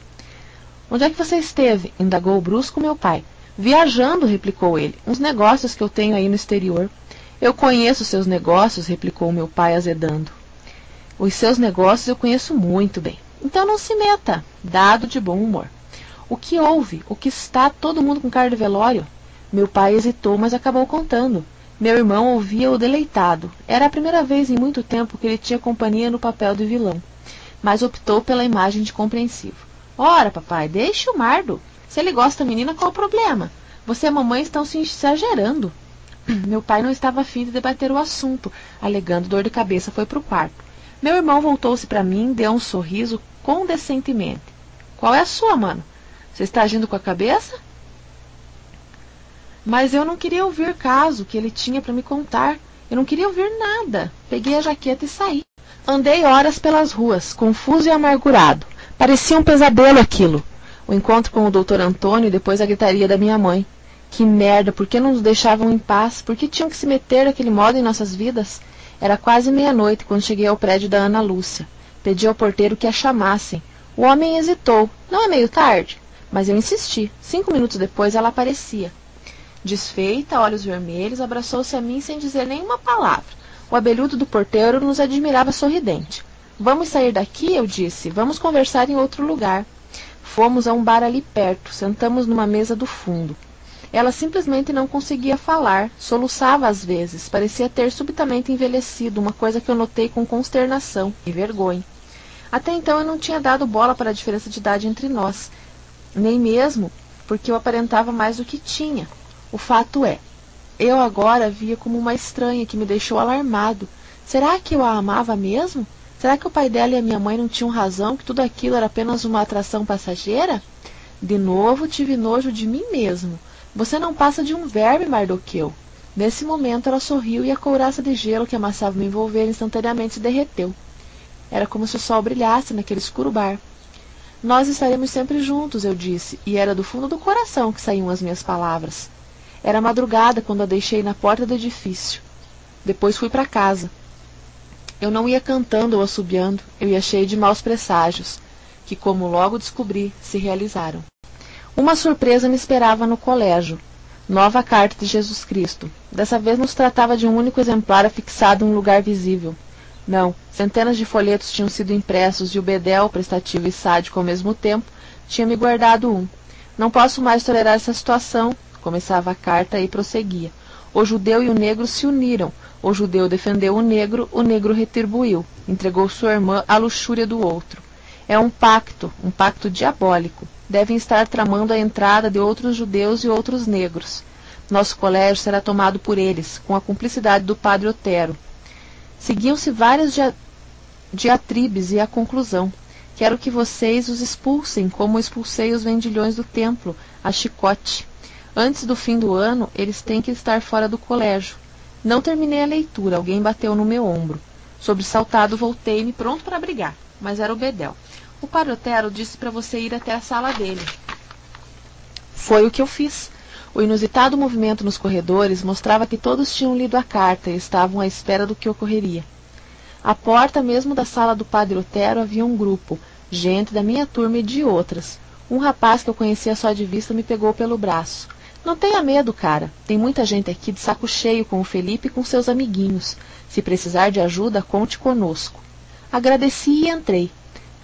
Onde é que você esteve? indagou brusco meu pai. Viajando, replicou ele. Uns negócios que eu tenho aí no exterior. Eu conheço seus negócios, replicou meu pai azedando. Os seus negócios eu conheço muito bem. Então não se meta, dado de bom humor. O que houve? O que está todo mundo com cara de velório? Meu pai hesitou, mas acabou contando. Meu irmão ouvia-o deleitado. Era a primeira vez em muito tempo que ele tinha companhia no papel de vilão, mas optou pela imagem de compreensivo. Ora, papai, deixe o Mardo. Se ele gosta da menina, qual o problema? Você e a mamãe estão se exagerando. Meu pai não estava afim de debater o assunto, alegando dor de cabeça, foi para o quarto. Meu irmão voltou-se para mim, deu um sorriso condescentemente. Qual é a sua, mano? Você está agindo com a cabeça? Mas eu não queria ouvir caso que ele tinha para me contar. Eu não queria ouvir nada. Peguei a jaqueta e saí. Andei horas pelas ruas, confuso e amargurado. Parecia um pesadelo aquilo. O encontro com o doutor Antônio e depois a gritaria da minha mãe. Que merda, por que não nos deixavam em paz? Por que tinham que se meter daquele modo em nossas vidas? Era quase meia-noite quando cheguei ao prédio da Ana Lúcia. Pedi ao porteiro que a chamassem. O homem hesitou. Não é meio tarde? Mas eu insisti. Cinco minutos depois ela aparecia. Desfeita, olhos vermelhos, abraçou-se a mim sem dizer nenhuma palavra. O abelhudo do porteiro nos admirava sorridente. Vamos sair daqui, eu disse. Vamos conversar em outro lugar. Fomos a um bar ali perto, sentamos numa mesa do fundo. Ela simplesmente não conseguia falar, soluçava às vezes, parecia ter subitamente envelhecido, uma coisa que eu notei com consternação e vergonha. Até então eu não tinha dado bola para a diferença de idade entre nós, nem mesmo porque eu aparentava mais do que tinha. O fato é, eu agora via como uma estranha que me deixou alarmado. Será que eu a amava mesmo? Será que o pai dela e a minha mãe não tinham razão, que tudo aquilo era apenas uma atração passageira? De novo tive nojo de mim mesmo. Você não passa de um verme, Mardoqueu. Nesse momento ela sorriu e a couraça de gelo que amassava me envolver instantaneamente se derreteu. Era como se o sol brilhasse naquele escuro bar. Nós estaremos sempre juntos, eu disse, e era do fundo do coração que saíam as minhas palavras. Era madrugada quando a deixei na porta do edifício. Depois fui para casa. Eu não ia cantando ou assobiando, eu ia cheio de maus presságios, que, como logo descobri, se realizaram. Uma surpresa me esperava no colégio. Nova carta de Jesus Cristo. Dessa vez não se tratava de um único exemplar afixado em um lugar visível. Não, centenas de folhetos tinham sido impressos e o bedel, prestativo e sádico ao mesmo tempo, tinha me guardado um. Não posso mais tolerar essa situação, começava a carta e prosseguia. O judeu e o negro se uniram. O judeu defendeu o negro, o negro retribuiu, entregou sua irmã à luxúria do outro. É um pacto, um pacto diabólico. Devem estar tramando a entrada de outros judeus e outros negros. Nosso colégio será tomado por eles, com a cumplicidade do padre Otero, Seguiam-se várias diatribes e a conclusão. Quero que vocês os expulsem, como expulsei os vendilhões do templo, a chicote. Antes do fim do ano, eles têm que estar fora do colégio. Não terminei a leitura, alguém bateu no meu ombro. Sobressaltado, voltei-me, pronto para brigar, mas era o Bedel. O padre disse para você ir até a sala dele. Foi o que eu fiz. O inusitado movimento nos corredores mostrava que todos tinham lido a carta e estavam à espera do que ocorreria. À porta mesmo da sala do padre Otero havia um grupo, gente da minha turma e de outras. Um rapaz que eu conhecia só de vista me pegou pelo braço. Não tenha medo, cara. Tem muita gente aqui de saco cheio com o Felipe e com seus amiguinhos. Se precisar de ajuda, conte conosco. Agradeci e entrei.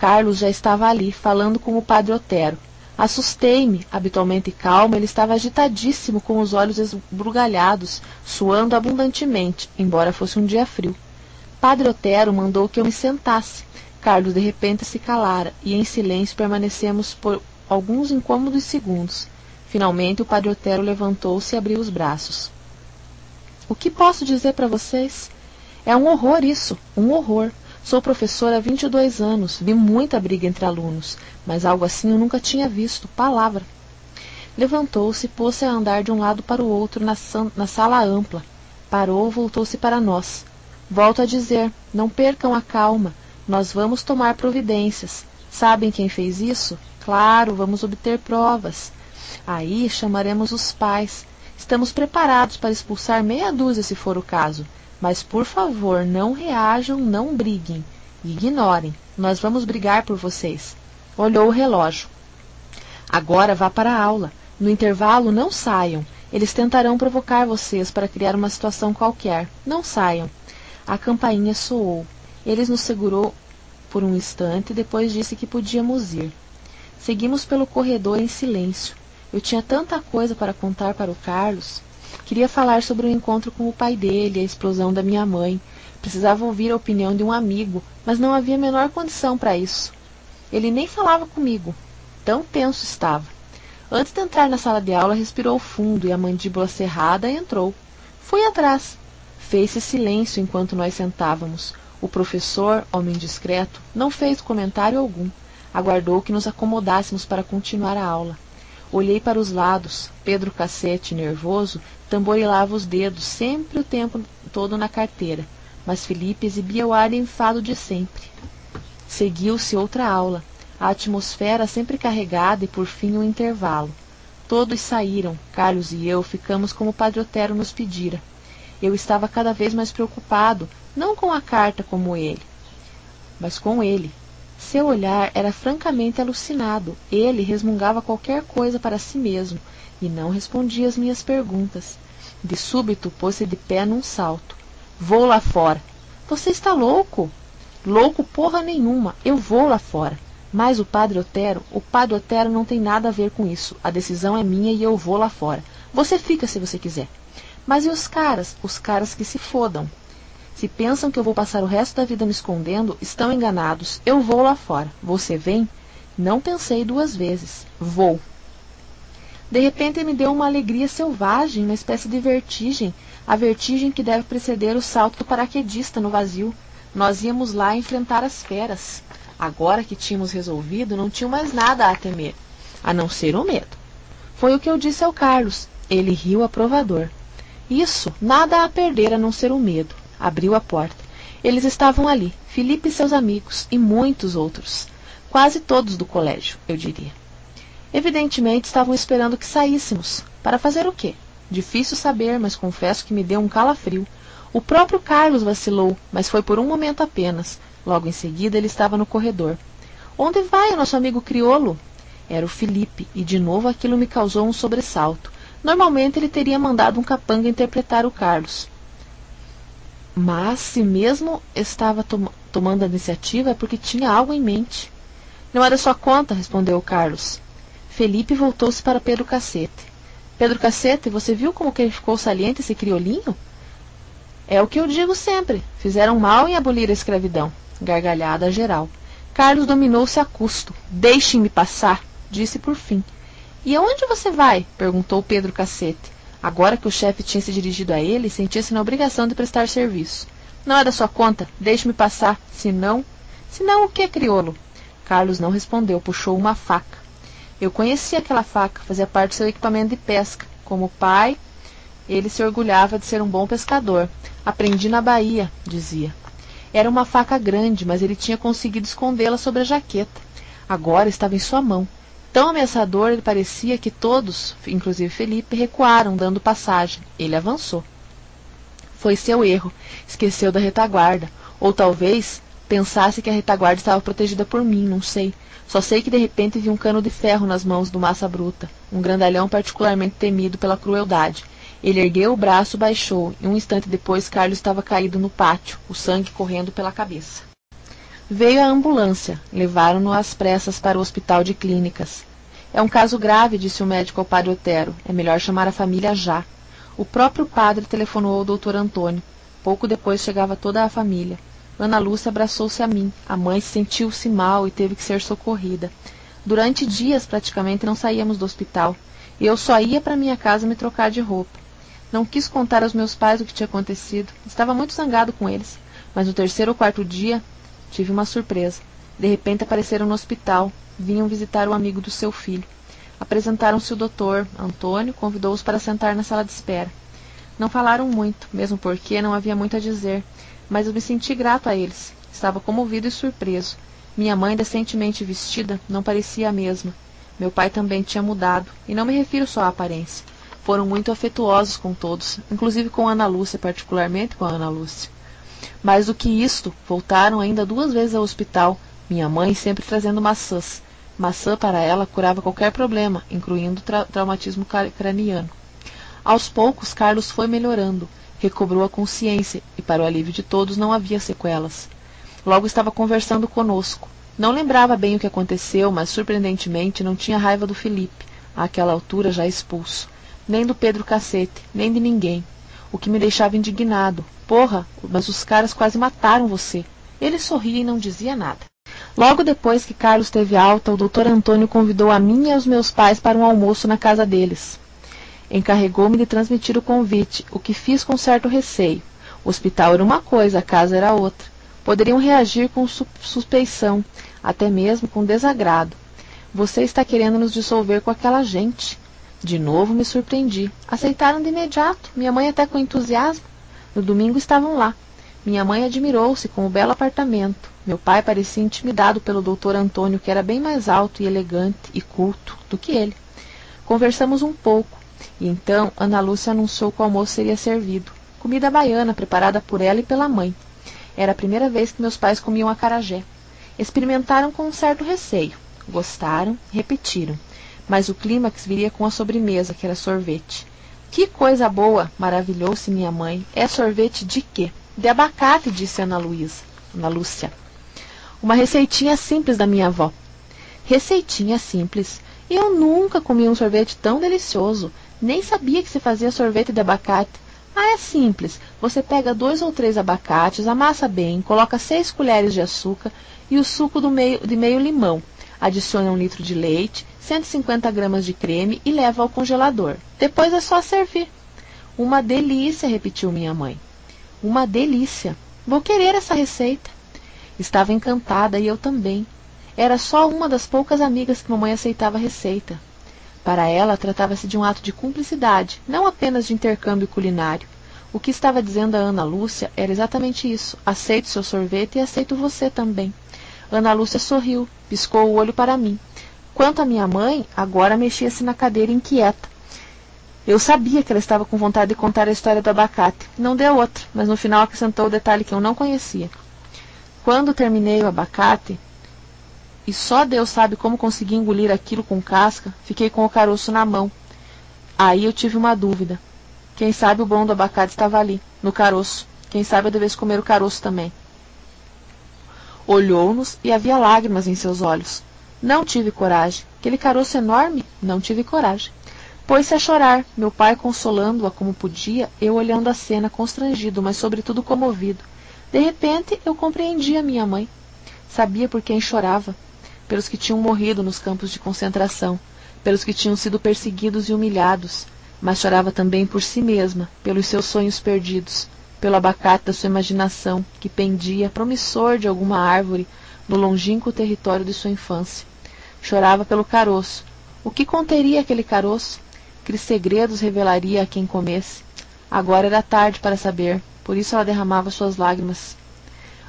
Carlos já estava ali, falando com o padre Otero. Assustei-me. Habitualmente calmo, ele estava agitadíssimo, com os olhos esbrugalhados, suando abundantemente, embora fosse um dia frio. Padre Otero mandou que eu me sentasse. Carlos de repente se calara, e em silêncio permanecemos por alguns incômodos segundos. Finalmente o Padre Otero levantou-se e abriu os braços. O que posso dizer para vocês? É um horror isso, um horror. Sou professora há 22 anos, vi muita briga entre alunos, mas algo assim eu nunca tinha visto, palavra. Levantou-se e pôs-se a andar de um lado para o outro na, na sala ampla. Parou, voltou-se para nós. Volto a dizer, não percam a calma, nós vamos tomar providências. Sabem quem fez isso? Claro, vamos obter provas. Aí chamaremos os pais. Estamos preparados para expulsar meia dúzia se for o caso. Mas, por favor, não reajam, não briguem. Ignorem. Nós vamos brigar por vocês. Olhou o relógio. Agora vá para a aula. No intervalo, não saiam. Eles tentarão provocar vocês para criar uma situação qualquer. Não saiam. A campainha soou. Eles nos segurou por um instante e depois disse que podíamos ir. Seguimos pelo corredor em silêncio. Eu tinha tanta coisa para contar para o Carlos. Queria falar sobre o encontro com o pai dele, a explosão da minha mãe. Precisava ouvir a opinião de um amigo, mas não havia a menor condição para isso. Ele nem falava comigo. Tão tenso estava. Antes de entrar na sala de aula, respirou fundo e a mandíbula cerrada entrou. Fui atrás. Fez-se silêncio enquanto nós sentávamos. O professor, homem discreto, não fez comentário algum. Aguardou que nos acomodássemos para continuar a aula. Olhei para os lados. Pedro Cassete, nervoso, tamborilava os dedos, sempre o tempo todo na carteira, mas Felipe exibia o ar enfado de sempre. Seguiu-se outra aula, a atmosfera sempre carregada e por fim um intervalo. Todos saíram, Carlos e eu ficamos como o Padre Otero nos pedira. Eu estava cada vez mais preocupado, não com a carta como ele, mas com ele, seu olhar era francamente alucinado. Ele resmungava qualquer coisa para si mesmo e não respondia às minhas perguntas. De súbito pôs-se de pé num salto. Vou lá fora. Você está louco? Louco porra nenhuma. Eu vou lá fora. Mas o padre Otero, o padre Otero não tem nada a ver com isso. A decisão é minha e eu vou lá fora. Você fica se você quiser. Mas e os caras? Os caras que se fodam. Se pensam que eu vou passar o resto da vida me escondendo, estão enganados. Eu vou lá fora. Você vem? Não pensei duas vezes. Vou. De repente me deu uma alegria selvagem, uma espécie de vertigem, a vertigem que deve preceder o salto do paraquedista no vazio. Nós íamos lá enfrentar as feras. Agora que tínhamos resolvido, não tinha mais nada a temer. a não ser o medo. Foi o que eu disse ao Carlos. Ele riu aprovador. Isso, nada a perder a não ser o medo. Abriu a porta. Eles estavam ali, Felipe e seus amigos, e muitos outros. Quase todos do colégio, eu diria. Evidentemente estavam esperando que saíssemos. Para fazer o quê? Difícil saber, mas confesso que me deu um calafrio. O próprio Carlos vacilou, mas foi por um momento apenas. Logo em seguida ele estava no corredor. Onde vai o nosso amigo criolo? Era o Felipe, e de novo aquilo me causou um sobressalto. Normalmente ele teria mandado um capanga interpretar o Carlos. Mas se mesmo estava tom tomando a iniciativa é porque tinha algo em mente. Não era sua conta, respondeu Carlos. Felipe voltou-se para Pedro Cacete. Pedro Cacete, você viu como que ele ficou saliente esse criolinho? É o que eu digo sempre. Fizeram mal em abolir a escravidão. Gargalhada geral. Carlos dominou-se a custo. Deixem-me passar, disse por fim. E aonde você vai? perguntou Pedro Cacete. Agora que o chefe tinha se dirigido a ele, sentia-se na obrigação de prestar serviço. Não é da sua conta. Deixe-me passar. Se não... Se não, o que, criolo? Carlos não respondeu. Puxou uma faca. Eu conhecia aquela faca. Fazia parte do seu equipamento de pesca. Como pai, ele se orgulhava de ser um bom pescador. Aprendi na Bahia, dizia. Era uma faca grande, mas ele tinha conseguido escondê-la sobre a jaqueta. Agora estava em sua mão. Tão ameaçador ele parecia que todos, inclusive Felipe, recuaram, dando passagem. Ele avançou. Foi seu erro. Esqueceu da retaguarda. Ou talvez pensasse que a retaguarda estava protegida por mim, não sei. Só sei que de repente vi um cano de ferro nas mãos do massa bruta, um grandalhão particularmente temido pela crueldade. Ele ergueu o braço, baixou, e um instante depois Carlos estava caído no pátio, o sangue correndo pela cabeça. Veio a ambulância, levaram-no às pressas para o hospital de clínicas. É um caso grave, disse o médico ao padre Otero. É melhor chamar a família já. O próprio padre telefonou ao doutor Antônio. Pouco depois chegava toda a família. Ana Lúcia abraçou-se a mim. A mãe sentiu-se mal e teve que ser socorrida. Durante dias praticamente não saíamos do hospital. Eu só ia para minha casa me trocar de roupa. Não quis contar aos meus pais o que tinha acontecido. Estava muito zangado com eles. Mas no terceiro ou quarto dia tive uma surpresa. De repente apareceram no hospital. Vinham visitar o amigo do seu filho. Apresentaram-se o doutor. Antônio convidou-os para sentar na sala de espera. Não falaram muito, mesmo porque não havia muito a dizer, mas eu me senti grato a eles. Estava comovido e surpreso. Minha mãe, decentemente vestida, não parecia a mesma. Meu pai também tinha mudado, e não me refiro só à aparência. Foram muito afetuosos com todos, inclusive com Ana Lúcia, particularmente com Ana Lúcia. Mais do que isto, voltaram ainda duas vezes ao hospital, minha mãe sempre trazendo maçãs. Maçã para ela curava qualquer problema, incluindo tra traumatismo craniano. Aos poucos, Carlos foi melhorando, recobrou a consciência e, para o alívio de todos, não havia sequelas. Logo estava conversando conosco. Não lembrava bem o que aconteceu, mas surpreendentemente não tinha raiva do Felipe, àquela altura já expulso nem do Pedro Cacete, nem de ninguém. O que me deixava indignado. Porra, mas os caras quase mataram você. Ele sorria e não dizia nada. Logo depois que Carlos teve alta, o doutor Antônio convidou a mim e aos meus pais para um almoço na casa deles. Encarregou-me de transmitir o convite, o que fiz com certo receio. O hospital era uma coisa, a casa era outra. Poderiam reagir com su suspeição, até mesmo com desagrado. Você está querendo nos dissolver com aquela gente. De novo me surpreendi. Aceitaram de imediato, minha mãe até com entusiasmo. No domingo estavam lá. Minha mãe admirou-se com o belo apartamento. Meu pai parecia intimidado pelo doutor Antônio, que era bem mais alto e elegante e culto do que ele. Conversamos um pouco, e então Ana Lúcia anunciou que o almoço seria servido. Comida baiana, preparada por ela e pela mãe. Era a primeira vez que meus pais comiam acarajé. Experimentaram com um certo receio. Gostaram, repetiram mas o clímax viria com a sobremesa, que era sorvete. Que coisa boa! maravilhou-se minha mãe. É sorvete de quê? De abacate, disse Ana Luísa, Ana Lúcia. Uma receitinha simples da minha avó. Receitinha simples. Eu nunca comi um sorvete tão delicioso. Nem sabia que se fazia sorvete de abacate. Ah, é simples. Você pega dois ou três abacates, amassa bem, coloca seis colheres de açúcar e o suco meio, de meio limão. Adiciona um litro de leite, 150 gramas de creme e leva ao congelador. Depois é só servir. Uma delícia, repetiu minha mãe. Uma delícia. Vou querer essa receita. Estava encantada e eu também. Era só uma das poucas amigas que mamãe aceitava a receita. Para ela, tratava-se de um ato de cumplicidade, não apenas de intercâmbio culinário. O que estava dizendo a Ana Lúcia era exatamente isso: aceito seu sorvete e aceito você também. Ana Lúcia sorriu, piscou o olho para mim. Quanto à minha mãe, agora mexia-se na cadeira inquieta. Eu sabia que ela estava com vontade de contar a história do abacate. Não deu outra, mas no final acrescentou o detalhe que eu não conhecia. Quando terminei o abacate, e só Deus sabe como consegui engolir aquilo com casca, fiquei com o caroço na mão. Aí eu tive uma dúvida. Quem sabe o bom do abacate estava ali, no caroço. Quem sabe eu devesse comer o caroço também. Olhou-nos e havia lágrimas em seus olhos. Não tive coragem. Aquele caroço enorme, não tive coragem. Pôs-se a chorar, meu pai consolando-a como podia, eu olhando a cena constrangido, mas sobretudo comovido. De repente eu compreendi a minha mãe. Sabia por quem chorava pelos que tinham morrido nos campos de concentração, pelos que tinham sido perseguidos e humilhados, mas chorava também por si mesma, pelos seus sonhos perdidos, pelo abacate da sua imaginação, que pendia, promissor de alguma árvore, no longínquo território de sua infância. Chorava pelo caroço. O que conteria aquele caroço? Que segredos revelaria a quem comesse? Agora era tarde para saber, por isso ela derramava suas lágrimas.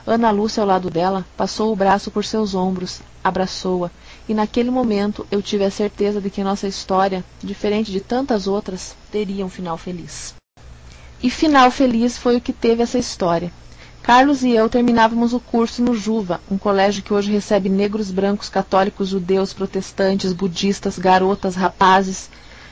Ana Lúcia, ao lado dela, passou o braço por seus ombros, abraçou-a, e naquele momento eu tive a certeza de que nossa história, diferente de tantas outras, teria um final feliz. E final feliz foi o que teve essa história. Carlos e eu terminávamos o curso no Juva, um colégio que hoje recebe negros, brancos, católicos, judeus, protestantes, budistas, garotas, rapazes.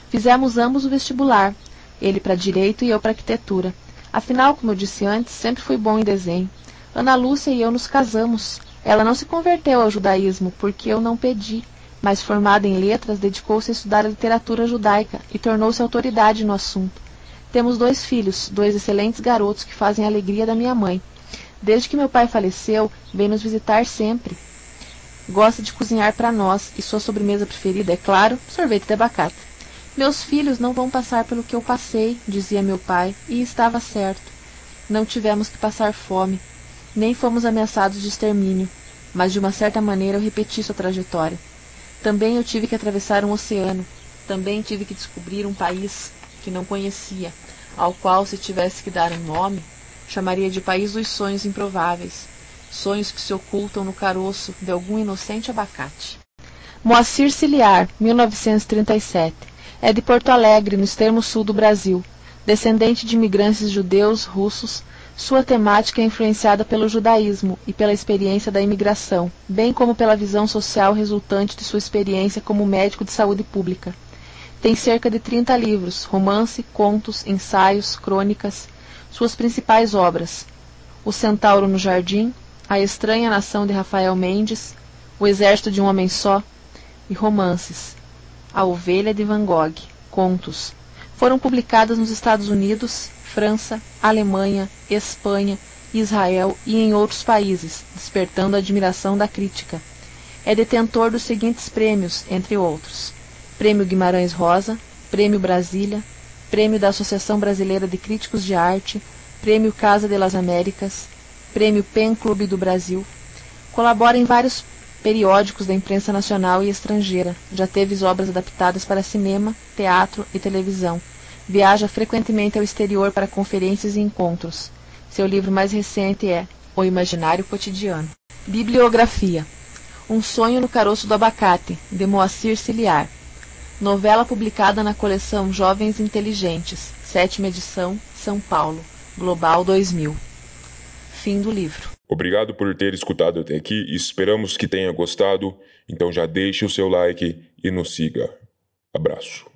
Fizemos ambos o vestibular, ele para direito e eu para arquitetura. Afinal, como eu disse antes, sempre fui bom em desenho. Ana Lúcia e eu nos casamos. Ela não se converteu ao judaísmo porque eu não pedi, mas formada em letras, dedicou-se a estudar a literatura judaica e tornou-se autoridade no assunto. Temos dois filhos, dois excelentes garotos que fazem a alegria da minha mãe. Desde que meu pai faleceu, vem nos visitar sempre. Gosta de cozinhar para nós e sua sobremesa preferida é, claro, sorvete de abacate. Meus filhos não vão passar pelo que eu passei, dizia meu pai, e estava certo. Não tivemos que passar fome, nem fomos ameaçados de extermínio, mas de uma certa maneira eu repeti sua trajetória. Também eu tive que atravessar um oceano, também tive que descobrir um país que não conhecia, ao qual, se tivesse que dar um nome, chamaria de País dos Sonhos Improváveis, sonhos que se ocultam no caroço de algum inocente abacate. Moacir Ciliar, 1937, é de Porto Alegre, no extremo sul do Brasil, descendente de imigrantes judeus, russos, sua temática é influenciada pelo judaísmo e pela experiência da imigração, bem como pela visão social resultante de sua experiência como médico de saúde pública. Tem cerca de 30 livros, romance, contos, ensaios, crônicas. Suas principais obras: O Centauro no Jardim, A Estranha Nação de Rafael Mendes, O Exército de um Homem Só e romances. A Ovelha de Van Gogh, contos. Foram publicadas nos Estados Unidos, França, Alemanha, Espanha, Israel e em outros países, despertando a admiração da crítica. É detentor dos seguintes prêmios, entre outros: Prêmio Guimarães Rosa, Prêmio Brasília, Prêmio da Associação Brasileira de Críticos de Arte, Prêmio Casa de las Américas, Prêmio PEN Clube do Brasil. Colabora em vários periódicos da imprensa nacional e estrangeira. Já teve obras adaptadas para cinema, teatro e televisão Viaja frequentemente ao exterior para conferências e encontros. Seu livro mais recente é O Imaginário Cotidiano. Bibliografia: Um Sonho no Caroço do Abacate, de Moacir Ciliar. Novela publicada na coleção Jovens Inteligentes, sétima edição, São Paulo, Global 2000. Fim do livro. Obrigado por ter escutado até aqui e esperamos que tenha gostado. Então já deixe o seu like e nos siga. Abraço.